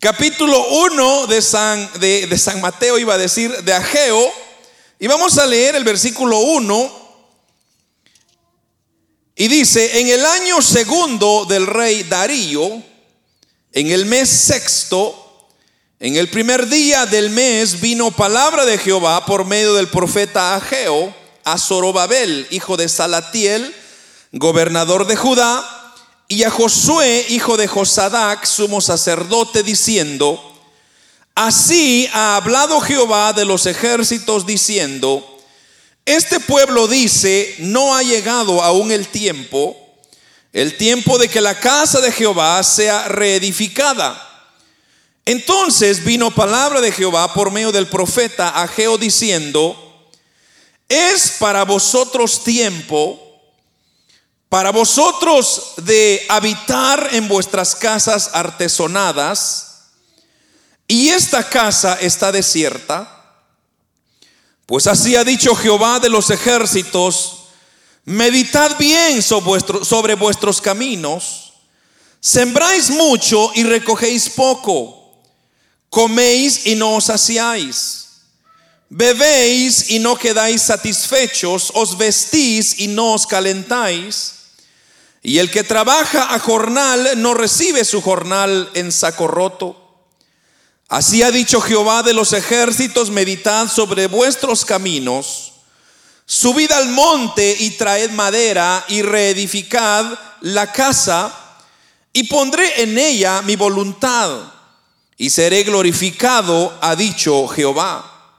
capítulo 1 de San, de, San Mateo, iba a decir, de Ageo, y vamos a leer el versículo 1. Y dice, en el año segundo del rey Darío, en el mes sexto, en el primer día del mes vino palabra de Jehová por medio del profeta Ageo a Zorobabel, hijo de Salatiel, gobernador de Judá, y a Josué, hijo de Josadac, sumo sacerdote, diciendo, así ha hablado Jehová de los ejércitos, diciendo, este pueblo dice, no ha llegado aún el tiempo, el tiempo de que la casa de Jehová sea reedificada. Entonces vino palabra de Jehová por medio del profeta Ageo diciendo, es para vosotros tiempo para vosotros de habitar en vuestras casas artesonadas, y esta casa está desierta, pues así ha dicho Jehová de los ejércitos, meditad bien sobre, vuestros caminos, sembráis mucho y recogéis poco, coméis y no os saciáis. Bebéis y no quedáis satisfechos, os vestís y no os calentáis. Y el que trabaja a jornal no recibe su jornal en saco roto. Así ha dicho Jehová de los ejércitos, meditad sobre vuestros caminos, subid al monte y traed madera y reedificad la casa y pondré en ella mi voluntad y seré glorificado, ha dicho Jehová.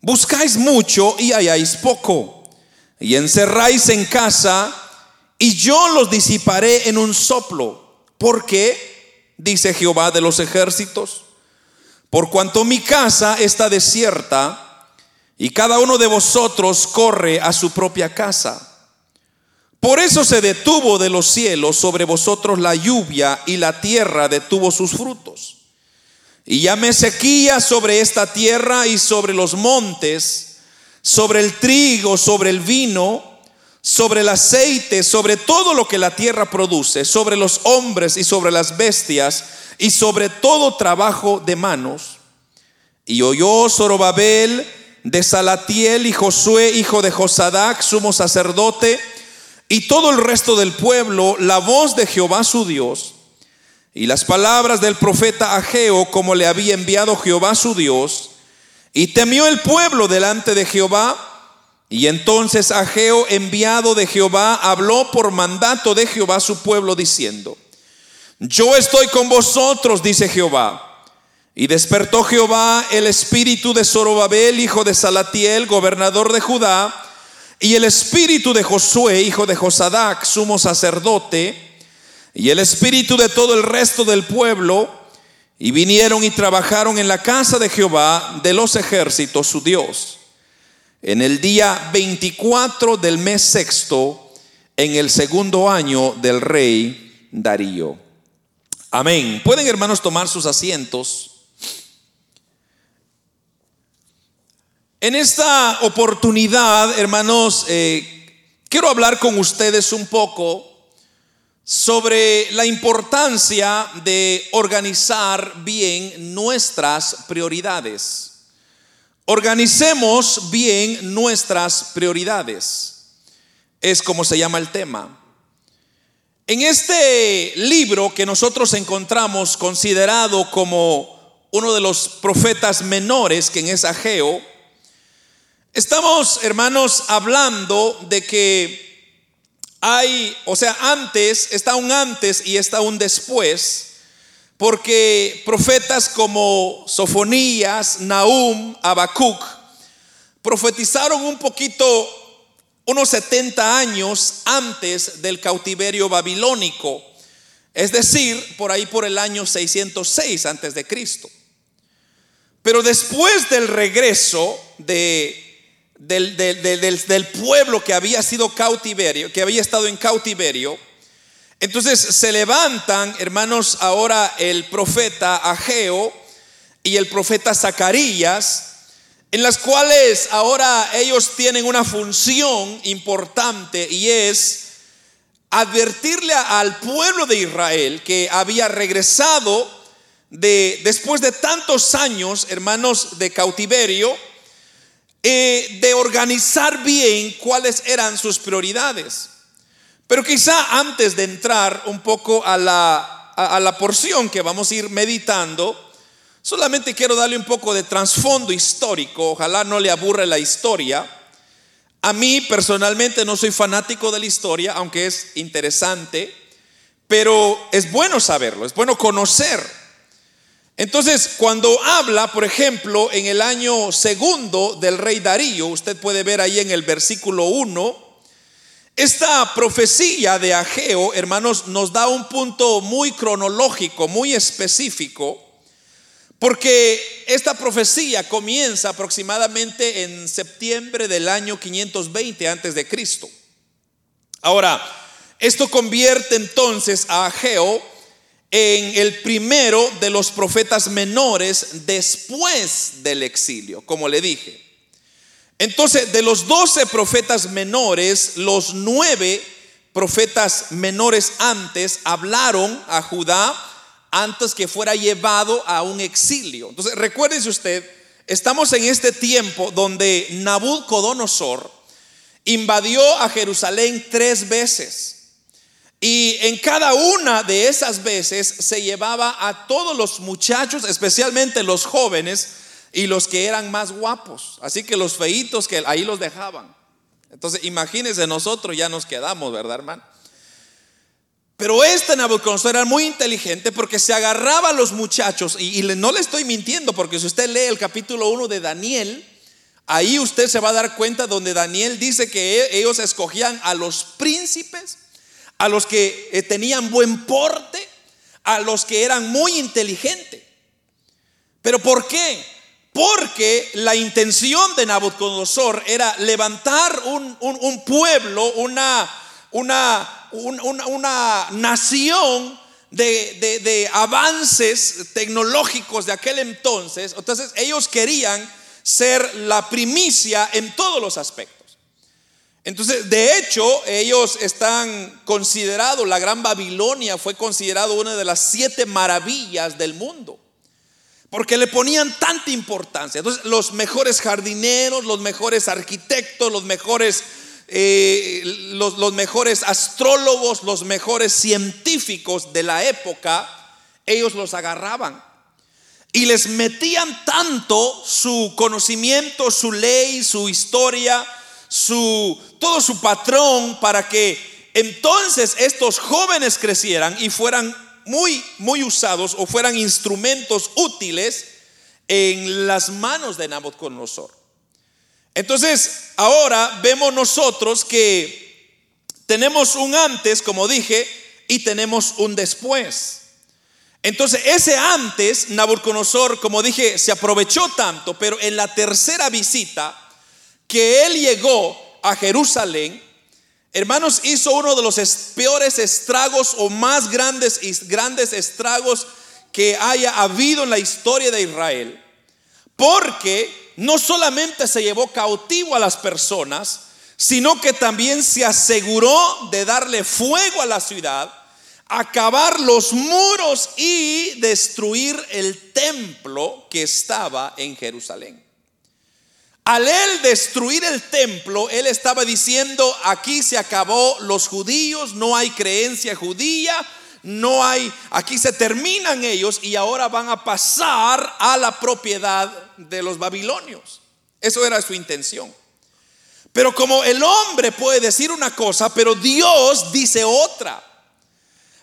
Buscáis mucho y halláis poco, y encerráis en casa y yo los disiparé en un soplo. ¿Por qué? Dice Jehová de los ejércitos. Por cuanto mi casa está desierta y cada uno de vosotros corre a su propia casa. Por eso se detuvo de los cielos sobre vosotros la lluvia y la tierra detuvo sus frutos. Y llamé sequía sobre esta tierra y sobre los montes, sobre el trigo, sobre el vino sobre el aceite, sobre todo lo que la tierra produce, sobre los hombres y sobre las bestias y sobre todo trabajo de manos. Y oyó Zorobabel de Salatiel y Josué, hijo de Josadac, sumo sacerdote, y todo el resto del pueblo, la voz de Jehová su Dios, y las palabras del profeta Ageo, como le había enviado Jehová su Dios, y temió el pueblo delante de Jehová, y entonces Ageo, enviado de Jehová, habló por mandato de Jehová a su pueblo diciendo, yo estoy con vosotros, dice Jehová. Y despertó Jehová el espíritu de Zorobabel, hijo de Salatiel, gobernador de Judá, y el espíritu de Josué, hijo de Josadac, sumo sacerdote, y el espíritu de todo el resto del pueblo, y vinieron y trabajaron en la casa de Jehová de los ejércitos, su Dios en el día 24 del mes sexto, en el segundo año del rey Darío. Amén. Pueden hermanos tomar sus asientos. En esta oportunidad, hermanos, eh, quiero hablar con ustedes un poco sobre la importancia de organizar bien nuestras prioridades. Organicemos bien nuestras prioridades. Es como se llama el tema. En este libro que nosotros encontramos considerado como uno de los profetas menores, que en es Ageo, estamos, hermanos, hablando de que hay, o sea, antes, está un antes y está un después porque profetas como Sofonías, Nahum, Habacuc profetizaron un poquito unos 70 años antes del cautiverio babilónico, es decir, por ahí por el año 606 antes de Cristo. Pero después del regreso de, del, del pueblo que había sido cautiverio, que había estado en cautiverio, entonces se levantan, hermanos, ahora el profeta Ageo y el profeta Zacarías, en las cuales ahora ellos tienen una función importante y es advertirle al pueblo de Israel que había regresado de, después de tantos años, hermanos, de cautiverio, eh, de organizar bien cuáles eran sus prioridades. Pero quizá antes de entrar un poco a la, a la porción que vamos a ir meditando, solamente quiero darle un poco de trasfondo histórico, ojalá no le aburre la historia. A mí personalmente no soy fanático de la historia, aunque es interesante, pero es bueno saberlo, es bueno conocer. Entonces, cuando habla, por ejemplo, en el año segundo del rey Darío, usted puede ver ahí en el versículo 1, esta profecía de Ageo, hermanos, nos da un punto muy cronológico, muy específico, porque esta profecía comienza aproximadamente en septiembre del año 520 antes de Cristo. Ahora, esto convierte entonces a Ageo en el primero de los profetas menores después del exilio, como le dije. Entonces, de los doce profetas menores, los nueve profetas menores antes hablaron a Judá antes que fuera llevado a un exilio. Entonces, recuérdese usted, estamos en este tiempo donde Nabucodonosor invadió a Jerusalén tres veces. Y en cada una de esas veces se llevaba a todos los muchachos, especialmente los jóvenes y los que eran más guapos. Así que los feitos que ahí los dejaban. Entonces, imagínense, nosotros ya nos quedamos, ¿verdad, hermano? Pero este Nabucodonosor era muy inteligente porque se agarraba a los muchachos, y, no le estoy mintiendo, porque si usted lee el capítulo 1 de Daniel, ahí usted se va a dar cuenta donde Daniel dice que e, ellos escogían a los príncipes a los que eh, tenían buen porte, a los que eran muy inteligentes. ¿Pero por qué? Porque la intención de Nabucodonosor era levantar un, pueblo, una, una, una nación de, de, avances tecnológicos de aquel entonces. Entonces ellos querían ser la primicia en todos los aspectos. Entonces, de hecho, ellos están considerados, la Gran Babilonia fue considerado una de las siete maravillas del mundo, porque le ponían tanta importancia. Entonces, los mejores jardineros, los mejores arquitectos, los mejores, eh, los, mejores astrólogos, los mejores científicos de la época, ellos los agarraban y les metían tanto su conocimiento, su ley, su historia, su, todo su patrón para que entonces estos jóvenes crecieran y fueran muy, muy usados o fueran instrumentos útiles en las manos de Nabucodonosor. Entonces, ahora vemos nosotros que tenemos un antes, como dije, y tenemos un después. Entonces, ese antes, Nabucodonosor, como dije, se aprovechó tanto, pero en la tercera visita, que él llegó a Jerusalén, hermanos, hizo uno de los peores estragos o más grandes, grandes estragos que haya habido en la historia de Israel. Porque no solamente se llevó cautivo a las personas, sino que también se aseguró de darle fuego a la ciudad, acabar los muros y destruir el templo que estaba en Jerusalén. Al él destruir el templo, él estaba diciendo, aquí se acabó los judíos, no hay creencia judía, no hay, aquí se terminan ellos y ahora van a pasar a la propiedad de los babilonios. Eso era su intención. Pero como el hombre puede decir una cosa, pero Dios dice otra.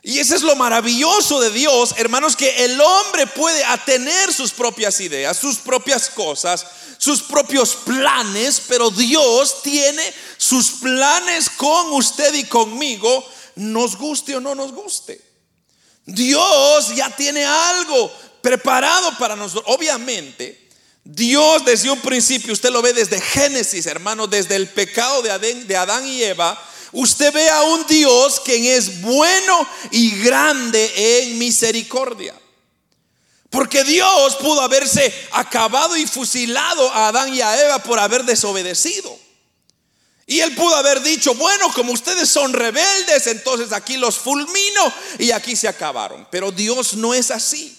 Y eso es lo maravilloso de Dios, hermanos, que el hombre puede atener sus propias ideas, sus propias cosas, sus propios planes, pero Dios tiene sus planes con usted y conmigo, nos guste o no nos guste. Dios ya tiene algo preparado para nosotros. Obviamente, Dios desde un principio, usted lo ve desde Génesis, hermano, desde el pecado de Adán, y Eva, usted ve a un Dios quien es bueno y grande en misericordia. Porque Dios pudo haberse acabado y fusilado a Adán y a Eva por haber desobedecido. Y él pudo haber dicho, bueno, como ustedes son rebeldes, entonces aquí los fulmino y aquí se acabaron. Pero Dios no es así.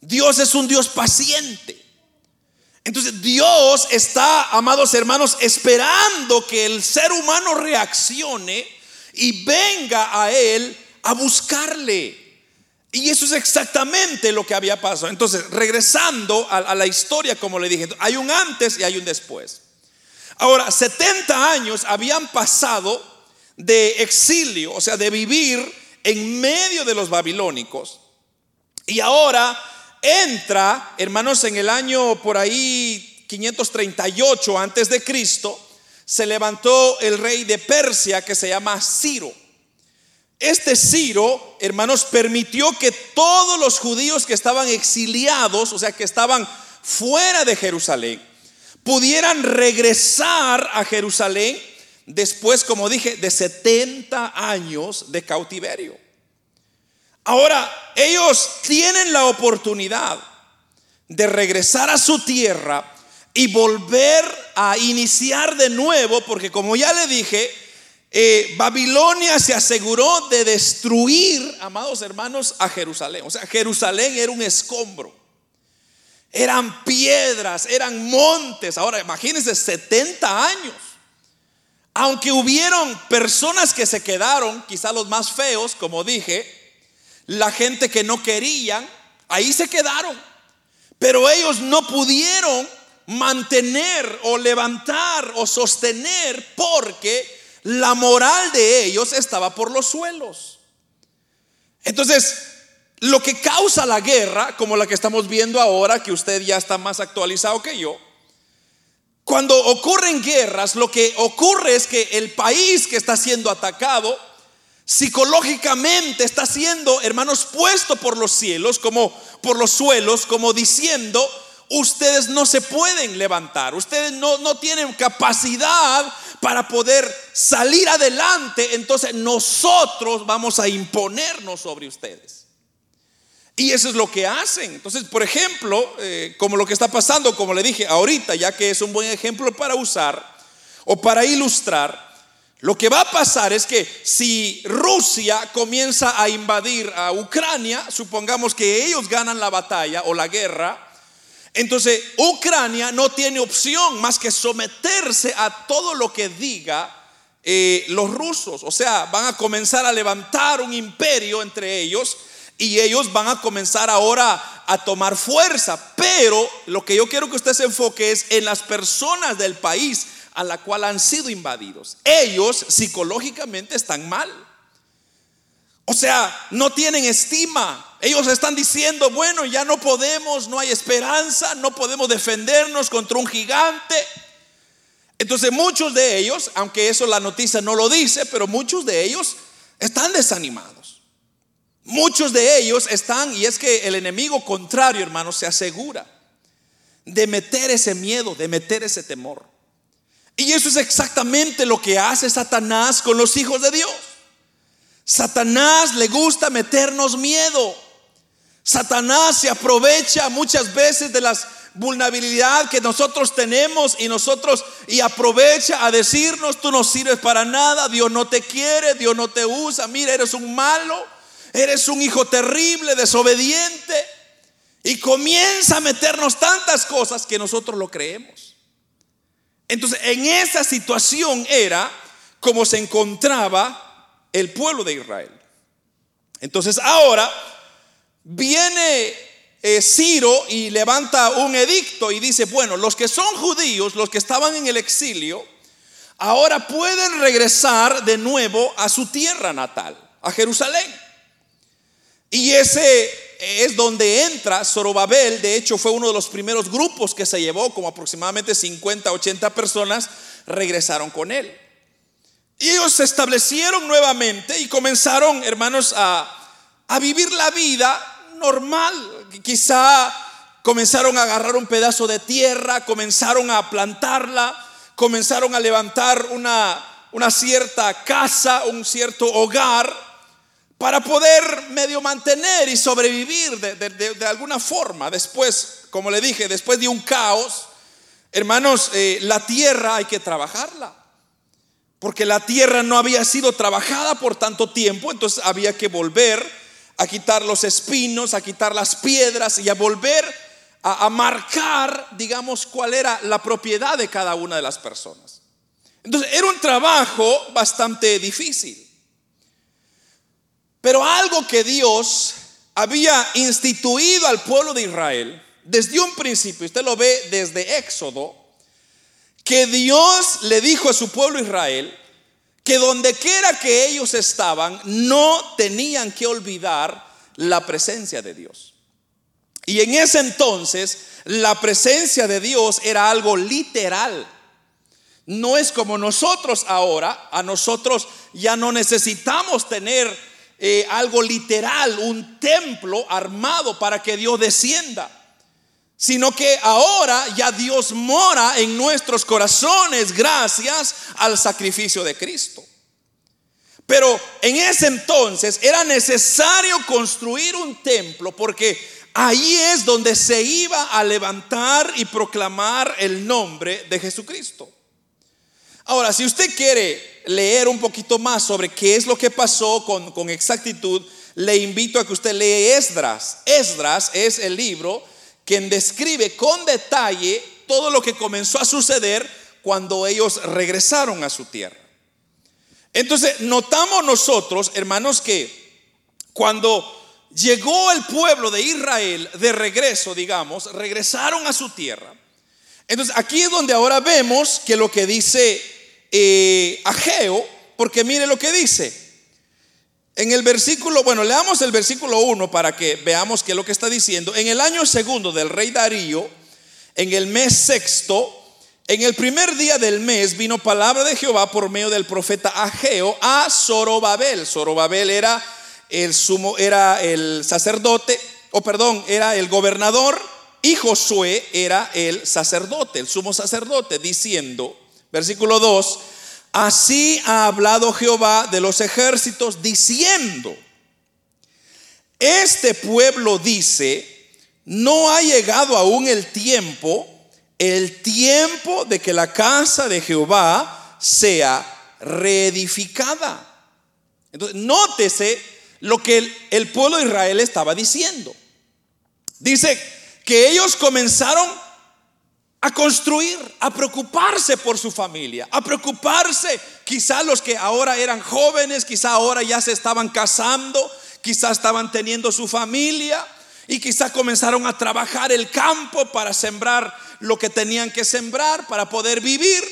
Dios es un Dios paciente. Entonces Dios está, amados hermanos, esperando que el ser humano reaccione y venga a Él a buscarle. Y eso es exactamente lo que había pasado. Entonces, regresando a, la historia, como le dije, hay un antes y hay un después. Ahora, 70 años habían pasado de exilio, o sea, de vivir en medio de los babilónicos. Y ahora entra, hermanos, en el año por ahí 538 antes de Cristo, se levantó el rey de Persia que se llama Ciro. Este Ciro, hermanos, permitió que todos los judíos que estaban exiliados, o sea, que estaban fuera de Jerusalén, pudieran regresar a Jerusalén después, como dije, de 70 años de cautiverio. Ahora, ellos tienen la oportunidad de regresar a su tierra y volver a iniciar de nuevo, porque como ya le dije, eh, Babilonia se aseguró de destruir, amados hermanos, a Jerusalén. O sea, Jerusalén era un escombro. Eran piedras, eran montes. Ahora, imagínense, 70 años. Aunque hubieron personas que se quedaron, quizá los más feos, como dije, la gente que no querían, ahí se quedaron. Pero ellos no pudieron mantener o levantar o sostener porque la moral de ellos estaba por los suelos. Entonces, lo que causa la guerra, como la que estamos viendo ahora, que usted ya está más actualizado que yo, cuando ocurren guerras, lo que ocurre es que el país que está siendo atacado psicológicamente está siendo, hermanos, puesto por los cielos, como por los suelos, como diciendo, ustedes no se pueden levantar, ustedes no, no tienen capacidad para poder salir adelante, entonces nosotros vamos a imponernos sobre ustedes. Y eso es lo que hacen. Entonces, por ejemplo, eh, como lo que está pasando, como le dije ahorita, ya que es un buen ejemplo para usar o para ilustrar, lo que va a pasar es que si Rusia comienza a invadir a Ucrania, supongamos que ellos ganan la batalla o la guerra, entonces Ucrania no tiene opción más que someterse a todo lo que diga eh, los rusos. O sea, van a comenzar a levantar un imperio entre ellos y ellos van a comenzar ahora a tomar fuerza. Pero lo que yo quiero que usted se enfoque es en las personas del país a la cual han sido invadidos. Ellos psicológicamente están mal. O sea, no tienen estima. Ellos están diciendo, bueno, ya no podemos, no hay esperanza, no podemos defendernos contra un gigante. Entonces muchos de ellos, aunque eso la noticia no lo dice, pero muchos de ellos están desanimados. Muchos de ellos están, y es que el enemigo contrario, hermanos, se asegura de meter ese miedo, de meter ese temor. Y eso es exactamente lo que hace Satanás con los hijos de Dios. Satanás le gusta meternos miedo. Satanás se aprovecha muchas veces de las vulnerabilidad que nosotros tenemos y nosotros y aprovecha a decirnos tú no sirves para nada, Dios no te quiere, Dios no te usa, mira, eres un malo, eres un hijo terrible, desobediente y comienza a meternos tantas cosas que nosotros lo creemos. Entonces, en esa situación era como se encontraba el pueblo de Israel. Entonces, ahora viene eh, Ciro y levanta un edicto y dice, bueno, los que son judíos, los que estaban en el exilio, ahora pueden regresar de nuevo a su tierra natal, a Jerusalén. Y ese es donde entra Zorobabel. De hecho, fue uno de los primeros grupos que se llevó, como aproximadamente 50, 80 personas, regresaron con él. Y ellos se establecieron nuevamente y comenzaron, hermanos, a, a vivir la vida normal. Quizá comenzaron a agarrar un pedazo de tierra, comenzaron a plantarla, comenzaron a levantar una, una cierta casa, un cierto hogar para poder medio mantener y sobrevivir de, alguna forma. Después, como le dije, después de un caos, hermanos, eh, la tierra hay que trabajarla. Porque la tierra no había sido trabajada por tanto tiempo, entonces había que volver a quitar los espinos, a quitar las piedras y a volver a, a marcar, digamos, cuál era la propiedad de cada una de las personas. Entonces, era un trabajo bastante difícil. Pero algo que Dios había instituido al pueblo de Israel desde un principio, usted lo ve desde Éxodo, que Dios le dijo a su pueblo Israel que donde quiera que ellos estaban, no tenían que olvidar la presencia de Dios. Y en ese entonces, la presencia de Dios era algo literal. No es como nosotros ahora, a nosotros ya no necesitamos tener eh, algo literal, un templo armado para que Dios descienda sino que ahora ya Dios mora en nuestros corazones gracias al sacrificio de Cristo. Pero en ese entonces era necesario construir un templo porque ahí es donde se iba a levantar y proclamar el nombre de Jesucristo. Ahora, si usted quiere leer un poquito más sobre qué es lo que pasó con, con exactitud, le invito a que usted lea Esdras. Esdras es el libro quien describe con detalle todo lo que comenzó a suceder cuando ellos regresaron a su tierra. Entonces, notamos nosotros, hermanos, que cuando llegó el pueblo de Israel de regreso, digamos, regresaron a su tierra. Entonces, aquí es donde ahora vemos que lo que dice eh, Ageo, porque mire lo que dice, en el versículo, bueno, leamos el versículo 1 para que veamos qué es lo que está diciendo. En el año segundo del rey Darío, en el mes sexto, en el primer día del mes vino palabra de Jehová por medio del profeta Ageo a Zorobabel. Zorobabel era el sumo, era el sacerdote, o perdón, era el gobernador y Josué era el sacerdote, el sumo sacerdote, diciendo, versículo 2, Así ha hablado Jehová de los ejércitos diciendo, este pueblo dice, no ha llegado aún el tiempo, el tiempo de que la casa de Jehová sea reedificada. Entonces, nótese lo que el, el pueblo de Israel estaba diciendo. Dice que ellos comenzaron a construir, a preocuparse por su familia, a preocuparse, quizá los que ahora eran jóvenes, quizá ahora ya se estaban casando, quizá estaban teniendo su familia y quizá comenzaron a trabajar el campo para sembrar lo que tenían que sembrar para poder vivir.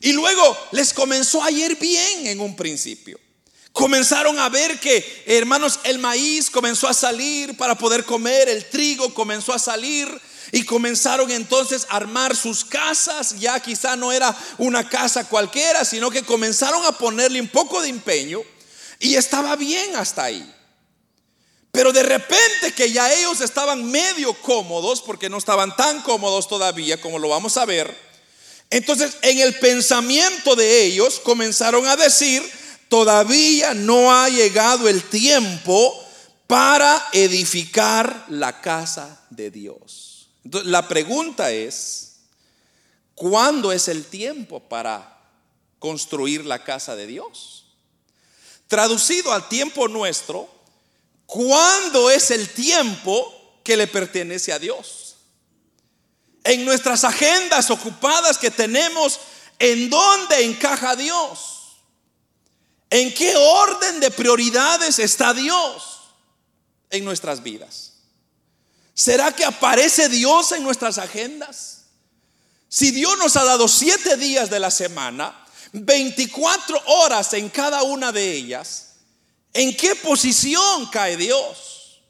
Y luego les comenzó a ir bien en un principio. Comenzaron a ver que, hermanos, el maíz comenzó a salir para poder comer, el trigo comenzó a salir, y comenzaron entonces a armar sus casas. Ya quizá no era una casa cualquiera, sino que comenzaron a ponerle un poco de empeño. Y estaba bien hasta ahí. Pero de repente que ya ellos estaban medio cómodos, porque no estaban tan cómodos todavía como lo vamos a ver, entonces en el pensamiento de ellos comenzaron a decir, todavía no ha llegado el tiempo para edificar la casa de Dios. Entonces, la pregunta es, ¿cuándo es el tiempo para construir la casa de Dios? Traducido al tiempo nuestro, ¿cuándo es el tiempo que le pertenece a Dios? En nuestras agendas ocupadas que tenemos, ¿en dónde encaja Dios? ¿En qué orden de prioridades está Dios en nuestras vidas? ¿Será que aparece Dios en nuestras agendas? Si Dios nos ha dado siete días de la semana, 24 horas en cada una de ellas, ¿en qué posición cae Dios?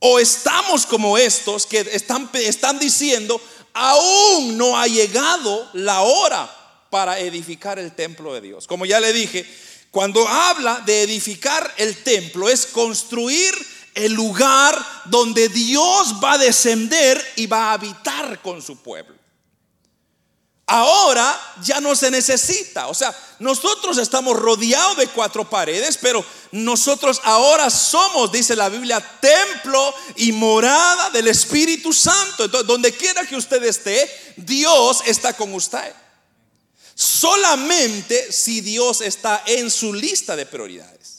O estamos como estos que están, están diciendo, aún no ha llegado la hora para edificar el templo de Dios. Como ya le dije, cuando habla de edificar el templo es construir el lugar donde Dios va a descender y va a habitar con su pueblo. Ahora ya no se necesita. O sea, nosotros estamos rodeados de cuatro paredes, pero nosotros ahora somos, dice la Biblia, templo y morada del Espíritu Santo. Entonces, donde quiera que usted esté, Dios está con usted. Solamente si Dios está en su lista de prioridades.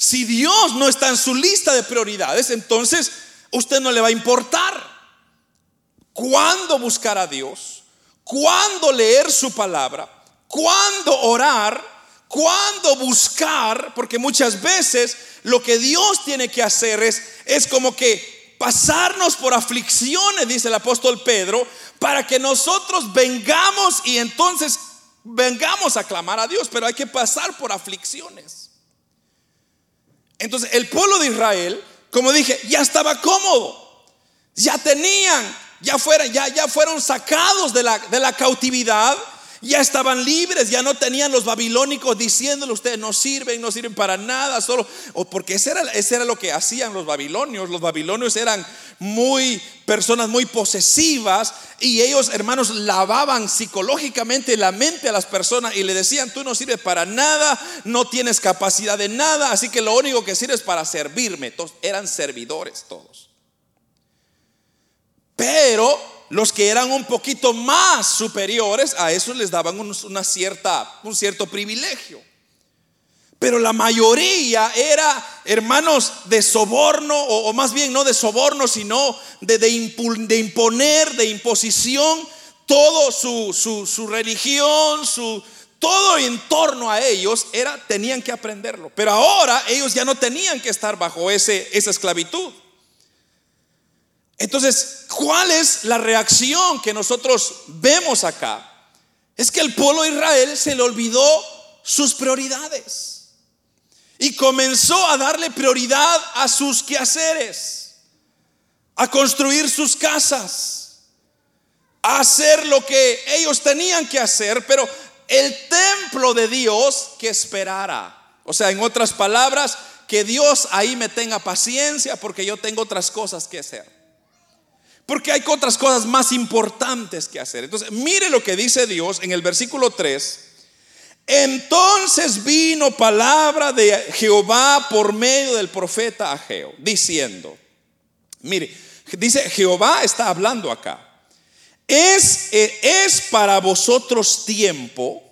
Si Dios no está en su lista de prioridades, entonces usted no le va a importar cuándo buscar a Dios, cuándo leer su palabra, cuándo orar, cuándo buscar, porque muchas veces lo que Dios tiene que hacer es, es como que pasarnos por aflicciones, dice el apóstol Pedro, para que nosotros vengamos y entonces vengamos a clamar a Dios, pero hay que pasar por aflicciones. Entonces el pueblo de Israel, como dije, ya estaba cómodo, ya tenían, ya, ya, ya fueron sacados de la, de la cautividad ya estaban libres, ya no tenían los babilónicos diciéndole ustedes no sirven, no sirven para nada, solo, o porque ese era, ese era lo que hacían los babilonios. Los babilonios eran muy personas muy posesivas y ellos, hermanos, lavaban psicológicamente la mente a las personas y le decían, tú no sirves para nada, no tienes capacidad de nada, así que lo único que sirves para servirme. Todos eran servidores todos. Pero los que eran un poquito más superiores, a eso les daban una cierta, un cierto privilegio. Pero la mayoría era, hermanos, de soborno, o, más bien no de soborno, sino de, imponer, de imposición, todo su, religión, su, todo en torno a ellos era, tenían que aprenderlo. Pero ahora ellos ya no tenían que estar bajo esa esclavitud. Entonces, ¿cuál es la reacción que nosotros vemos acá? Es que el pueblo de Israel se le olvidó sus prioridades y comenzó a darle prioridad a sus quehaceres, a construir sus casas, a hacer lo que ellos tenían que hacer, pero el templo de Dios que esperara. O sea, en otras palabras, que Dios ahí me tenga paciencia porque yo tengo otras cosas que hacer. Porque hay otras cosas más importantes que hacer. Entonces, mire lo que dice Dios en el versículo 3. Entonces vino palabra de Jehová por medio del profeta Ageo, diciendo, mire, dice Jehová está hablando acá. Es, eh, es para vosotros tiempo,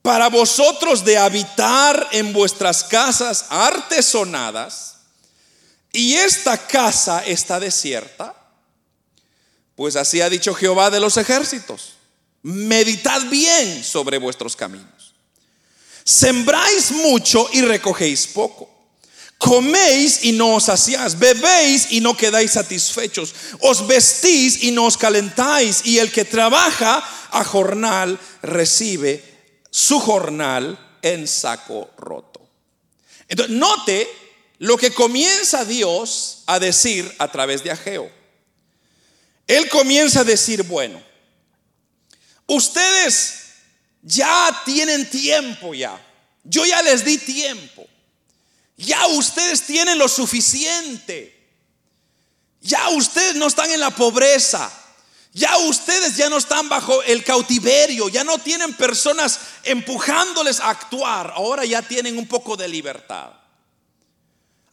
para vosotros de habitar en vuestras casas artesonadas, y esta casa está desierta. Pues así ha dicho Jehová de los ejércitos. Meditad bien sobre vuestros caminos. Sembráis mucho y recogéis poco. Coméis y no os saciáis, bebéis y no quedáis satisfechos, os vestís y no os calentáis, y el que trabaja a jornal recibe su jornal en saco roto. Entonces, note lo que comienza Dios a decir a través de Ageo. Él comienza a decir, bueno, ustedes ya tienen tiempo ya. Yo ya les di tiempo. Ya ustedes tienen lo suficiente. Ya ustedes no están en la pobreza. Ya ustedes ya no están bajo el cautiverio. Ya no tienen personas empujándoles a actuar. Ahora ya tienen un poco de libertad.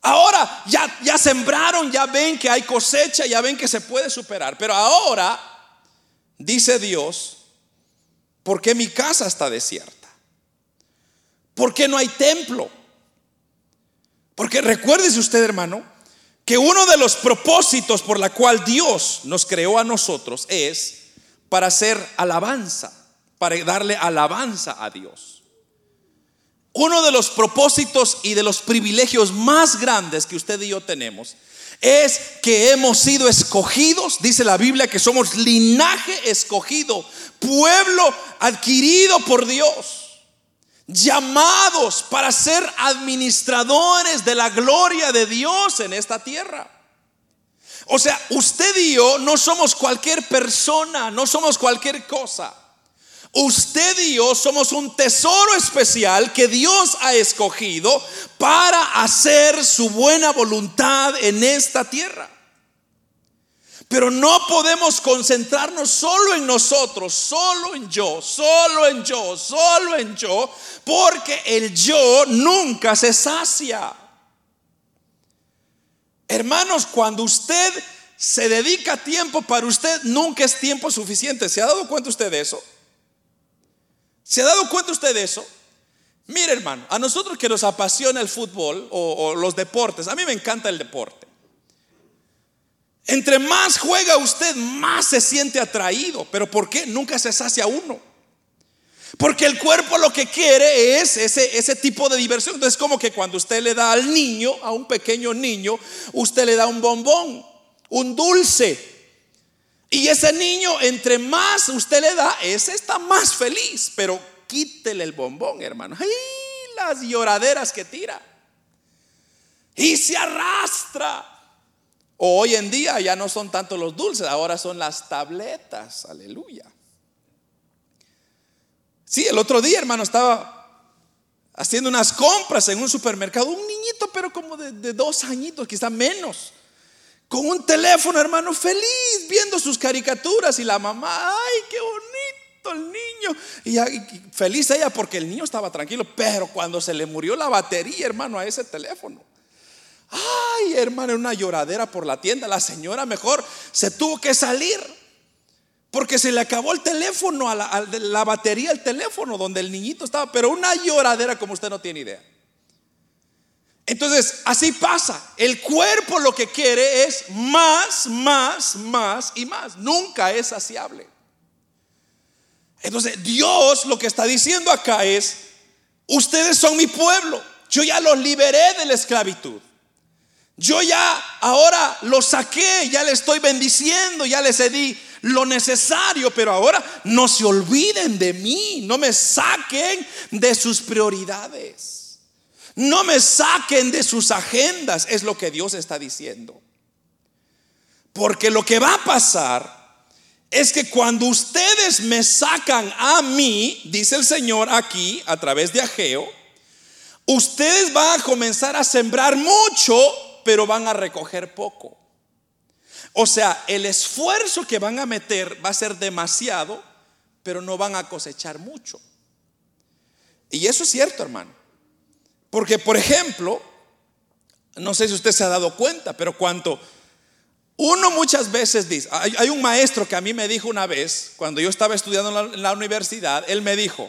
Ahora ya, ya sembraron, ya ven que hay cosecha, ya ven que se puede superar. Pero ahora, dice Dios, ¿por qué mi casa está desierta? ¿Por qué no hay templo? Porque recuérdese usted, hermano, que uno de los propósitos por la cual Dios nos creó a nosotros es para hacer alabanza, para darle alabanza a Dios. Uno de los propósitos y de los privilegios más grandes que usted y yo tenemos es que hemos sido escogidos, dice la Biblia, que somos linaje escogido, pueblo adquirido por Dios, llamados para ser administradores de la gloria de Dios en esta tierra. O sea, usted y yo no somos cualquier persona, no somos cualquier cosa. Usted y yo somos un tesoro especial que Dios ha escogido para hacer su buena voluntad en esta tierra. Pero no podemos concentrarnos solo en nosotros, solo en yo, solo en yo, solo en yo, porque el yo nunca se sacia. Hermanos, cuando usted se dedica tiempo para usted, nunca es tiempo suficiente. ¿Se ha dado cuenta usted de eso? ¿Se ha dado cuenta usted de eso? Mire hermano, a nosotros que nos apasiona el fútbol o, los deportes, a mí me encanta el deporte. Entre más juega usted, más se siente atraído. ¿Pero por qué? Nunca se sacia uno. Porque el cuerpo lo que quiere es ese, ese tipo de diversión. Entonces, como que cuando usted le da al niño, a un pequeño niño, usted le da un bombón, un dulce. Y ese niño, entre más usted le da, ese está más feliz. Pero quítele el bombón, hermano. ¡Ay! Las lloraderas que tira. Y se arrastra. O hoy en día ya no son tanto los dulces, ahora son las tabletas. Aleluya. Sí, el otro día, hermano, estaba haciendo unas compras en un supermercado. Un niñito, pero como de, dos añitos, quizá menos. Con un teléfono, hermano, feliz, viendo sus caricaturas. Y la mamá, ay, qué bonito el niño. Y, feliz ella porque el niño estaba tranquilo. Pero cuando se le murió la batería, hermano, a ese teléfono Ay, hermano, una lloradera por la tienda. La señora mejor se tuvo que salir porque se le acabó el teléfono, a la, batería del teléfono donde el niñito estaba, pero una lloradera como usted no tiene idea. Entonces, así pasa. El cuerpo lo que quiere es más, más, más y más. Nunca es saciable. Entonces, Dios lo que está diciendo acá es, ustedes son mi pueblo. Yo ya los liberé de la esclavitud. Yo ya ahora lo saqué, ya le estoy bendiciendo, ya les di lo necesario, pero ahora no se olviden de mí, no me saquen de sus prioridades, no me saquen de sus agendas, es lo que Dios está diciendo. Porque lo que va a pasar es que cuando ustedes me sacan a mí, dice el Señor aquí a través de Ageo, ustedes van a comenzar a sembrar mucho pero van a recoger poco. O sea, el esfuerzo que van a meter va a ser demasiado, pero no van a cosechar mucho. Y eso es cierto, hermano. Porque, por ejemplo, no sé si usted se ha dado cuenta, pero cuando uno muchas veces dice, hay, un maestro que a mí me dijo una vez, cuando yo estaba estudiando en la universidad, él me dijo,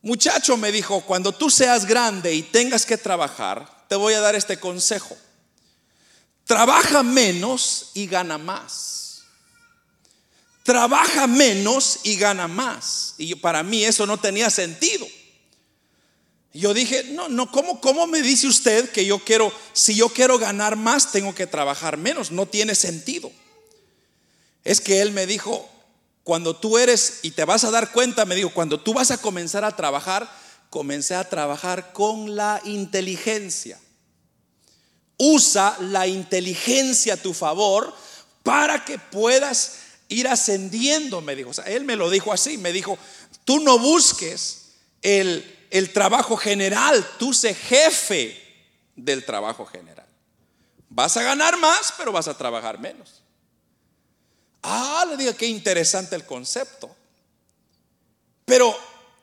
muchacho me dijo, cuando tú seas grande y tengas que trabajar, te voy a dar este consejo. Trabaja menos y gana más. Trabaja menos y gana más. Y para mí eso no tenía sentido. Yo dije, no, no, ¿cómo, ¿cómo me dice usted que yo quiero, si yo quiero ganar más, tengo que trabajar menos? No tiene sentido. Es que él me dijo, cuando tú eres, y te vas a dar cuenta, me dijo, cuando tú vas a comenzar a trabajar, comencé a trabajar con la inteligencia. Usa la inteligencia a tu favor para que puedas ir ascendiendo, me dijo. O sea, él me lo dijo así, me dijo, tú no busques el, el trabajo general, tú sé jefe del trabajo general. Vas a ganar más, pero vas a trabajar menos. Ah, le digo, qué interesante el concepto. Pero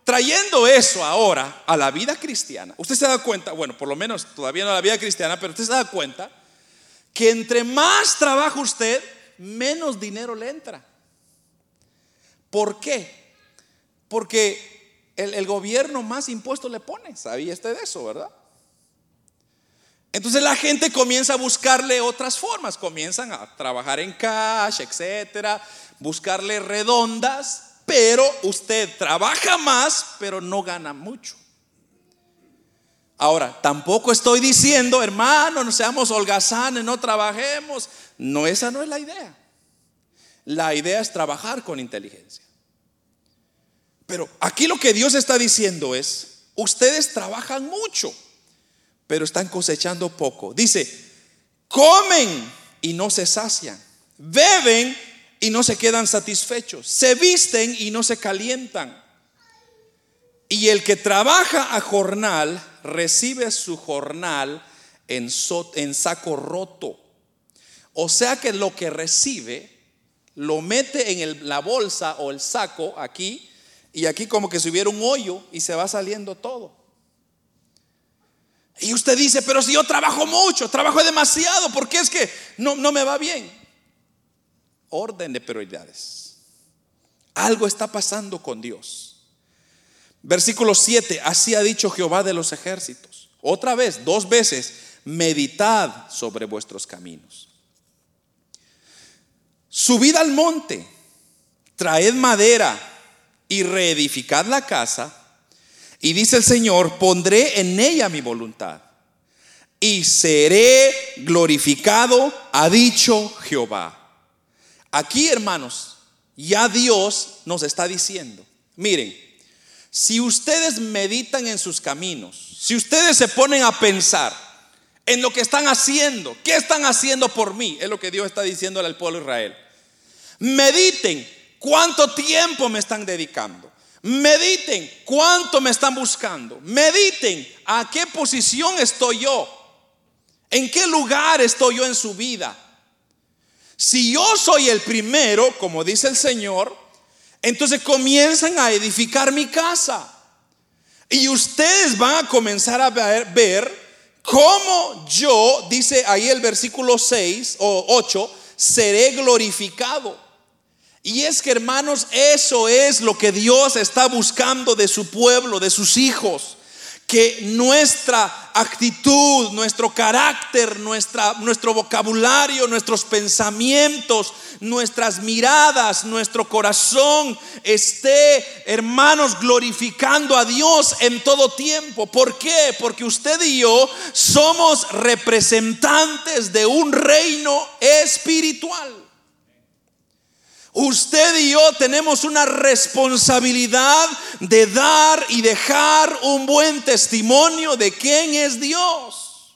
Trayendo eso ahora a la vida cristiana, usted se da cuenta, bueno, por lo menos todavía no a la vida cristiana, pero usted se da cuenta que entre más trabaja usted, menos dinero le entra. ¿Por qué? Porque el, gobierno más impuestos le pone. ¿Sabía usted de eso, verdad? Entonces la gente comienza a buscarle otras formas, comienzan a trabajar en cash, etcétera, buscarle redondas pero usted trabaja más, pero no gana mucho. Ahora, tampoco estoy diciendo, hermano, no seamos holgazanes, no trabajemos. No, esa no es la idea. La idea es trabajar con inteligencia. Pero aquí lo que Dios está diciendo es, ustedes trabajan mucho, pero están cosechando poco. Dice, comen y no se sacian, beben y no se quedan satisfechos, se visten y no se calientan. Y el que trabaja a jornal recibe su jornal en, saco roto. O sea que lo que recibe lo mete en la bolsa o el saco aquí y aquí como que si hubiera un hoyo y se va saliendo todo. Y usted dice, pero si yo trabajo mucho, trabajo demasiado, ¿por qué es que no, no me va bien? orden de prioridades. Algo está pasando con Dios. Versículo 7, así ha dicho Jehová de los ejércitos. Otra vez, dos veces, meditad sobre vuestros caminos. Subid al monte, traed madera y reedificad la casa. Y dice el Señor, pondré en ella mi voluntad y seré glorificado, ha dicho Jehová. Aquí, hermanos, ya Dios nos está diciendo, miren, si ustedes meditan en sus caminos, si ustedes se ponen a pensar en lo que están haciendo, ¿qué están haciendo por mí? Es lo que Dios está diciendo al pueblo de Israel. Mediten cuánto tiempo me están dedicando. Mediten cuánto me están buscando. Mediten a qué posición estoy yo. En qué lugar estoy yo en su vida. Si yo soy el primero, como dice el Señor, entonces comienzan a edificar mi casa. Y ustedes van a comenzar a ver, ver cómo yo, dice ahí el versículo 6 o 8, seré glorificado. Y es que hermanos, eso es lo que Dios está buscando de su pueblo, de sus hijos. Que nuestra actitud, nuestro carácter, nuestra, nuestro vocabulario, nuestros pensamientos, nuestras miradas, nuestro corazón esté, hermanos, glorificando a Dios en todo tiempo. ¿Por qué? Porque usted y yo somos representantes de un reino espiritual. Usted y yo tenemos una responsabilidad de dar y dejar un buen testimonio de quién es Dios.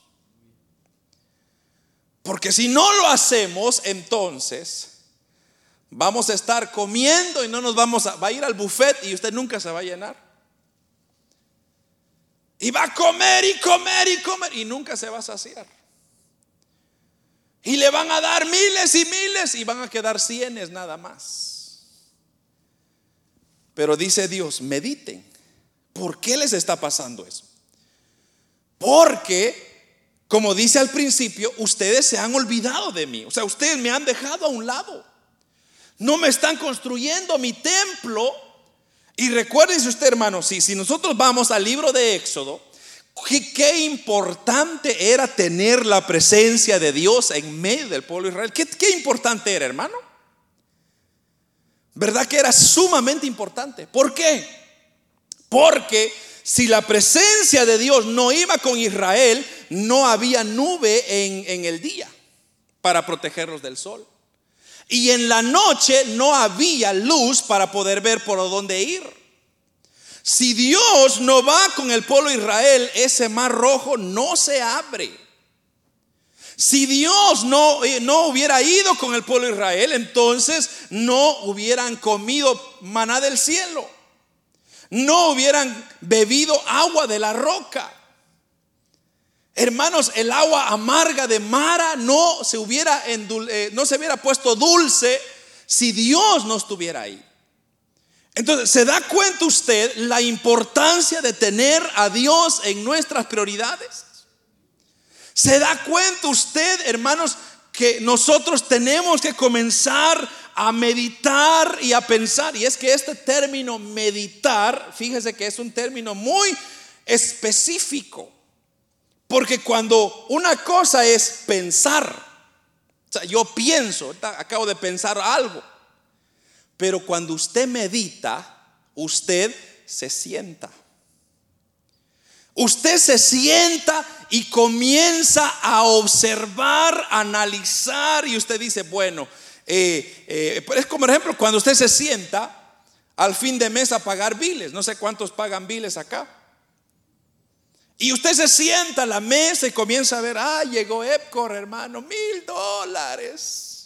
Porque si no lo hacemos, entonces vamos a estar comiendo y no nos vamos a, va a ir al buffet y usted nunca se va a llenar. Y va a comer y comer y comer y nunca se va a saciar. Y le van a dar miles y miles y van a quedar cienes nada más. Pero dice Dios, mediten. ¿Por qué les está pasando eso? Porque, como dice al principio, ustedes se han olvidado de mí. O sea, ustedes me han dejado a un lado. No me están construyendo mi templo. Y recuérdense usted, hermano, si, si nosotros vamos al libro de Éxodo, Qué, importante era tener la presencia de Dios en medio del pueblo de Israel. ¿Qué, importante era, hermano? ¿Verdad que era sumamente importante? ¿Por qué? Porque si la presencia de Dios no iba con Israel, no había nube en, en el día para protegerlos del sol. Y en la noche no había luz para poder ver por dónde ir. Si Dios no va con el pueblo de Israel, ese mar rojo no se abre. Si Dios no, eh, no hubiera ido con el pueblo de Israel, entonces no hubieran comido maná del cielo. No hubieran bebido agua de la roca. Hermanos, el agua amarga de Mara no se hubiera, eh, no se hubiera puesto dulce si Dios no estuviera ahí. Entonces, ¿se da cuenta usted la importancia de tener a Dios en nuestras prioridades? ¿Se da cuenta usted, hermanos, que nosotros tenemos que comenzar a meditar y a pensar? Y es que este término meditar, fíjese que es un término muy específico. Porque cuando una cosa es pensar, o sea, yo pienso, acabo de pensar algo. Pero cuando usted medita, usted se sienta. Usted se sienta y comienza a observar, analizar y usted dice, bueno, eh, eh, es como ejemplo cuando usted se sienta al fin de mes a pagar biles, no sé cuántos pagan biles acá. Y usted se sienta a la mesa y comienza a ver, ah, llegó Epcor, hermano, mil dólares.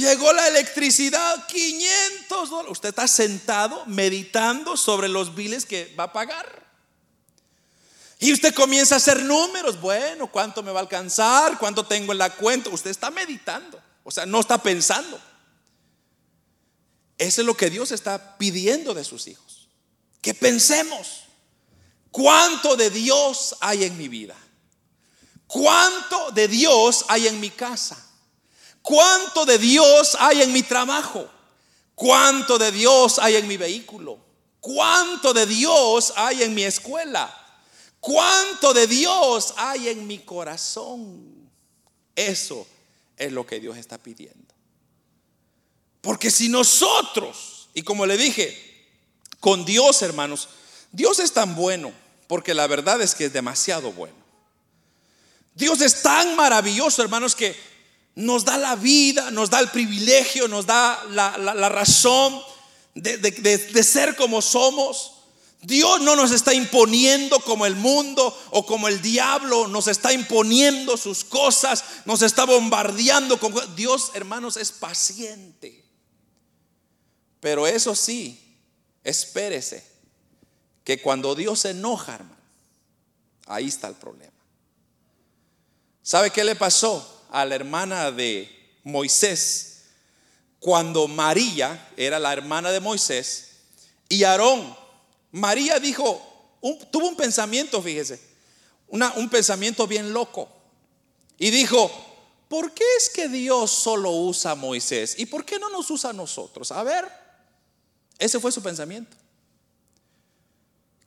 Llegó la electricidad, 500 dólares. Usted está sentado meditando sobre los biles que va a pagar. Y usted comienza a hacer números. Bueno, ¿cuánto me va a alcanzar? ¿Cuánto tengo en la cuenta? Usted está meditando. O sea, no está pensando. Eso es lo que Dios está pidiendo de sus hijos. Que pensemos. ¿Cuánto de Dios hay en mi vida? ¿Cuánto de Dios hay en mi casa? ¿Cuánto de Dios hay en mi trabajo? ¿Cuánto de Dios hay en mi vehículo? ¿Cuánto de Dios hay en mi escuela? ¿Cuánto de Dios hay en mi corazón? Eso es lo que Dios está pidiendo. Porque si nosotros, y como le dije, con Dios hermanos, Dios es tan bueno, porque la verdad es que es demasiado bueno. Dios es tan maravilloso, hermanos, que nos da la vida, nos da el privilegio, nos da la, razón de, ser como somos. Dios no nos está imponiendo como el mundo o como el diablo nos está imponiendo sus cosas, nos está bombardeando con Dios, hermanos, es paciente. Pero eso sí, espérese que cuando Dios se enoja, hermano, ahí está el problema. ¿Sabe qué le pasó a la hermana de Moisés cuando María era la hermana de Moisés y Aarón? María dijo, tuvo un pensamiento, fíjese, un pensamiento bien loco. Y dijo, ¿por qué es que Dios solo usa a Moisés? ¿Y por qué no nos usa a nosotros? A ver, ese fue su pensamiento.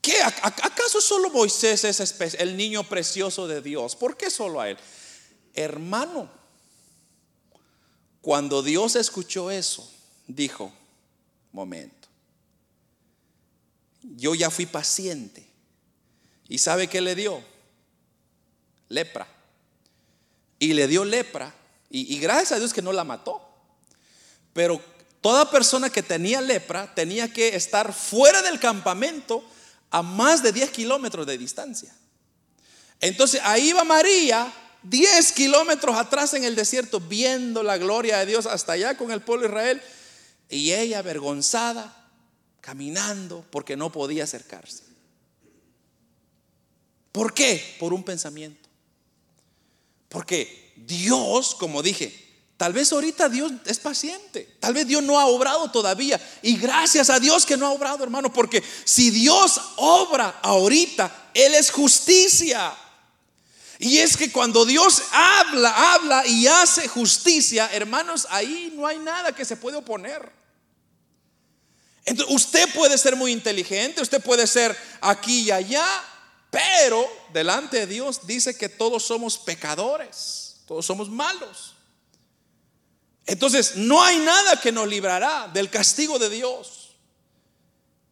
¿Qué? ¿Acaso solo Moisés es el niño precioso de Dios? ¿Por qué solo a él? Hermano, cuando Dios escuchó eso, dijo, momento, yo ya fui paciente. ¿Y sabe qué le dio? Lepra. Y le dio lepra. Y, y gracias a Dios que no la mató. Pero toda persona que tenía lepra tenía que estar fuera del campamento a más de 10 kilómetros de distancia. Entonces ahí va María, 10 kilómetros atrás en el desierto, viendo la gloria de Dios hasta allá con el pueblo de Israel. Y ella avergonzada, caminando, porque no podía acercarse. ¿Por qué? Por un pensamiento. Porque Dios, como dije, Tal vez ahorita Dios es paciente. Tal vez Dios no ha obrado todavía. Y gracias a Dios que no ha obrado, hermano. Porque si Dios obra ahorita, Él es justicia. Y es que cuando Dios habla, habla y hace justicia, hermanos, ahí no hay nada que se puede oponer. Entonces, usted puede ser muy inteligente, usted puede ser aquí y allá, pero delante de Dios dice que todos somos pecadores, todos somos malos. Entonces, no hay nada que nos librará del castigo de Dios.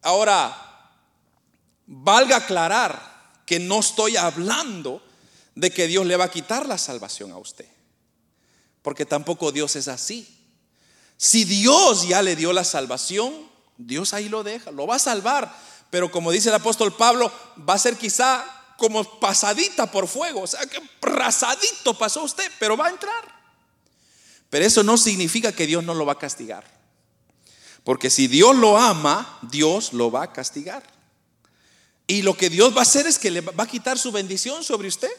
Ahora, valga aclarar que no estoy hablando de que Dios le va a quitar la salvación a usted. Porque tampoco Dios es así. Si Dios ya le dio la salvación, Dios ahí lo deja, lo va a salvar. Pero como dice el apóstol Pablo, va a ser quizá como pasadita por fuego. O sea, que rasadito pasó usted, pero va a entrar. Pero eso no significa que Dios no lo va a castigar. Porque si Dios lo ama, Dios lo va a castigar. Y lo que Dios va a hacer es que le va a quitar su bendición sobre usted.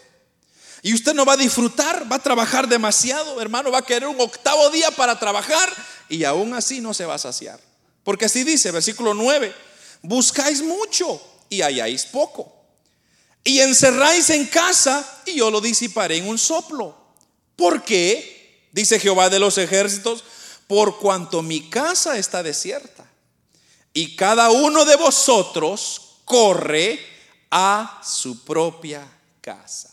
Y usted no va a disfrutar, va a trabajar demasiado, hermano, va a querer un octavo día para trabajar y aún así no se va a saciar. Porque así dice, versículo 9, buscáis mucho y halláis poco. Y encerráis en casa y yo lo disiparé en un soplo. ¿Por qué? dice Jehová de los ejércitos, por cuanto mi casa está desierta y cada uno de vosotros corre a su propia casa.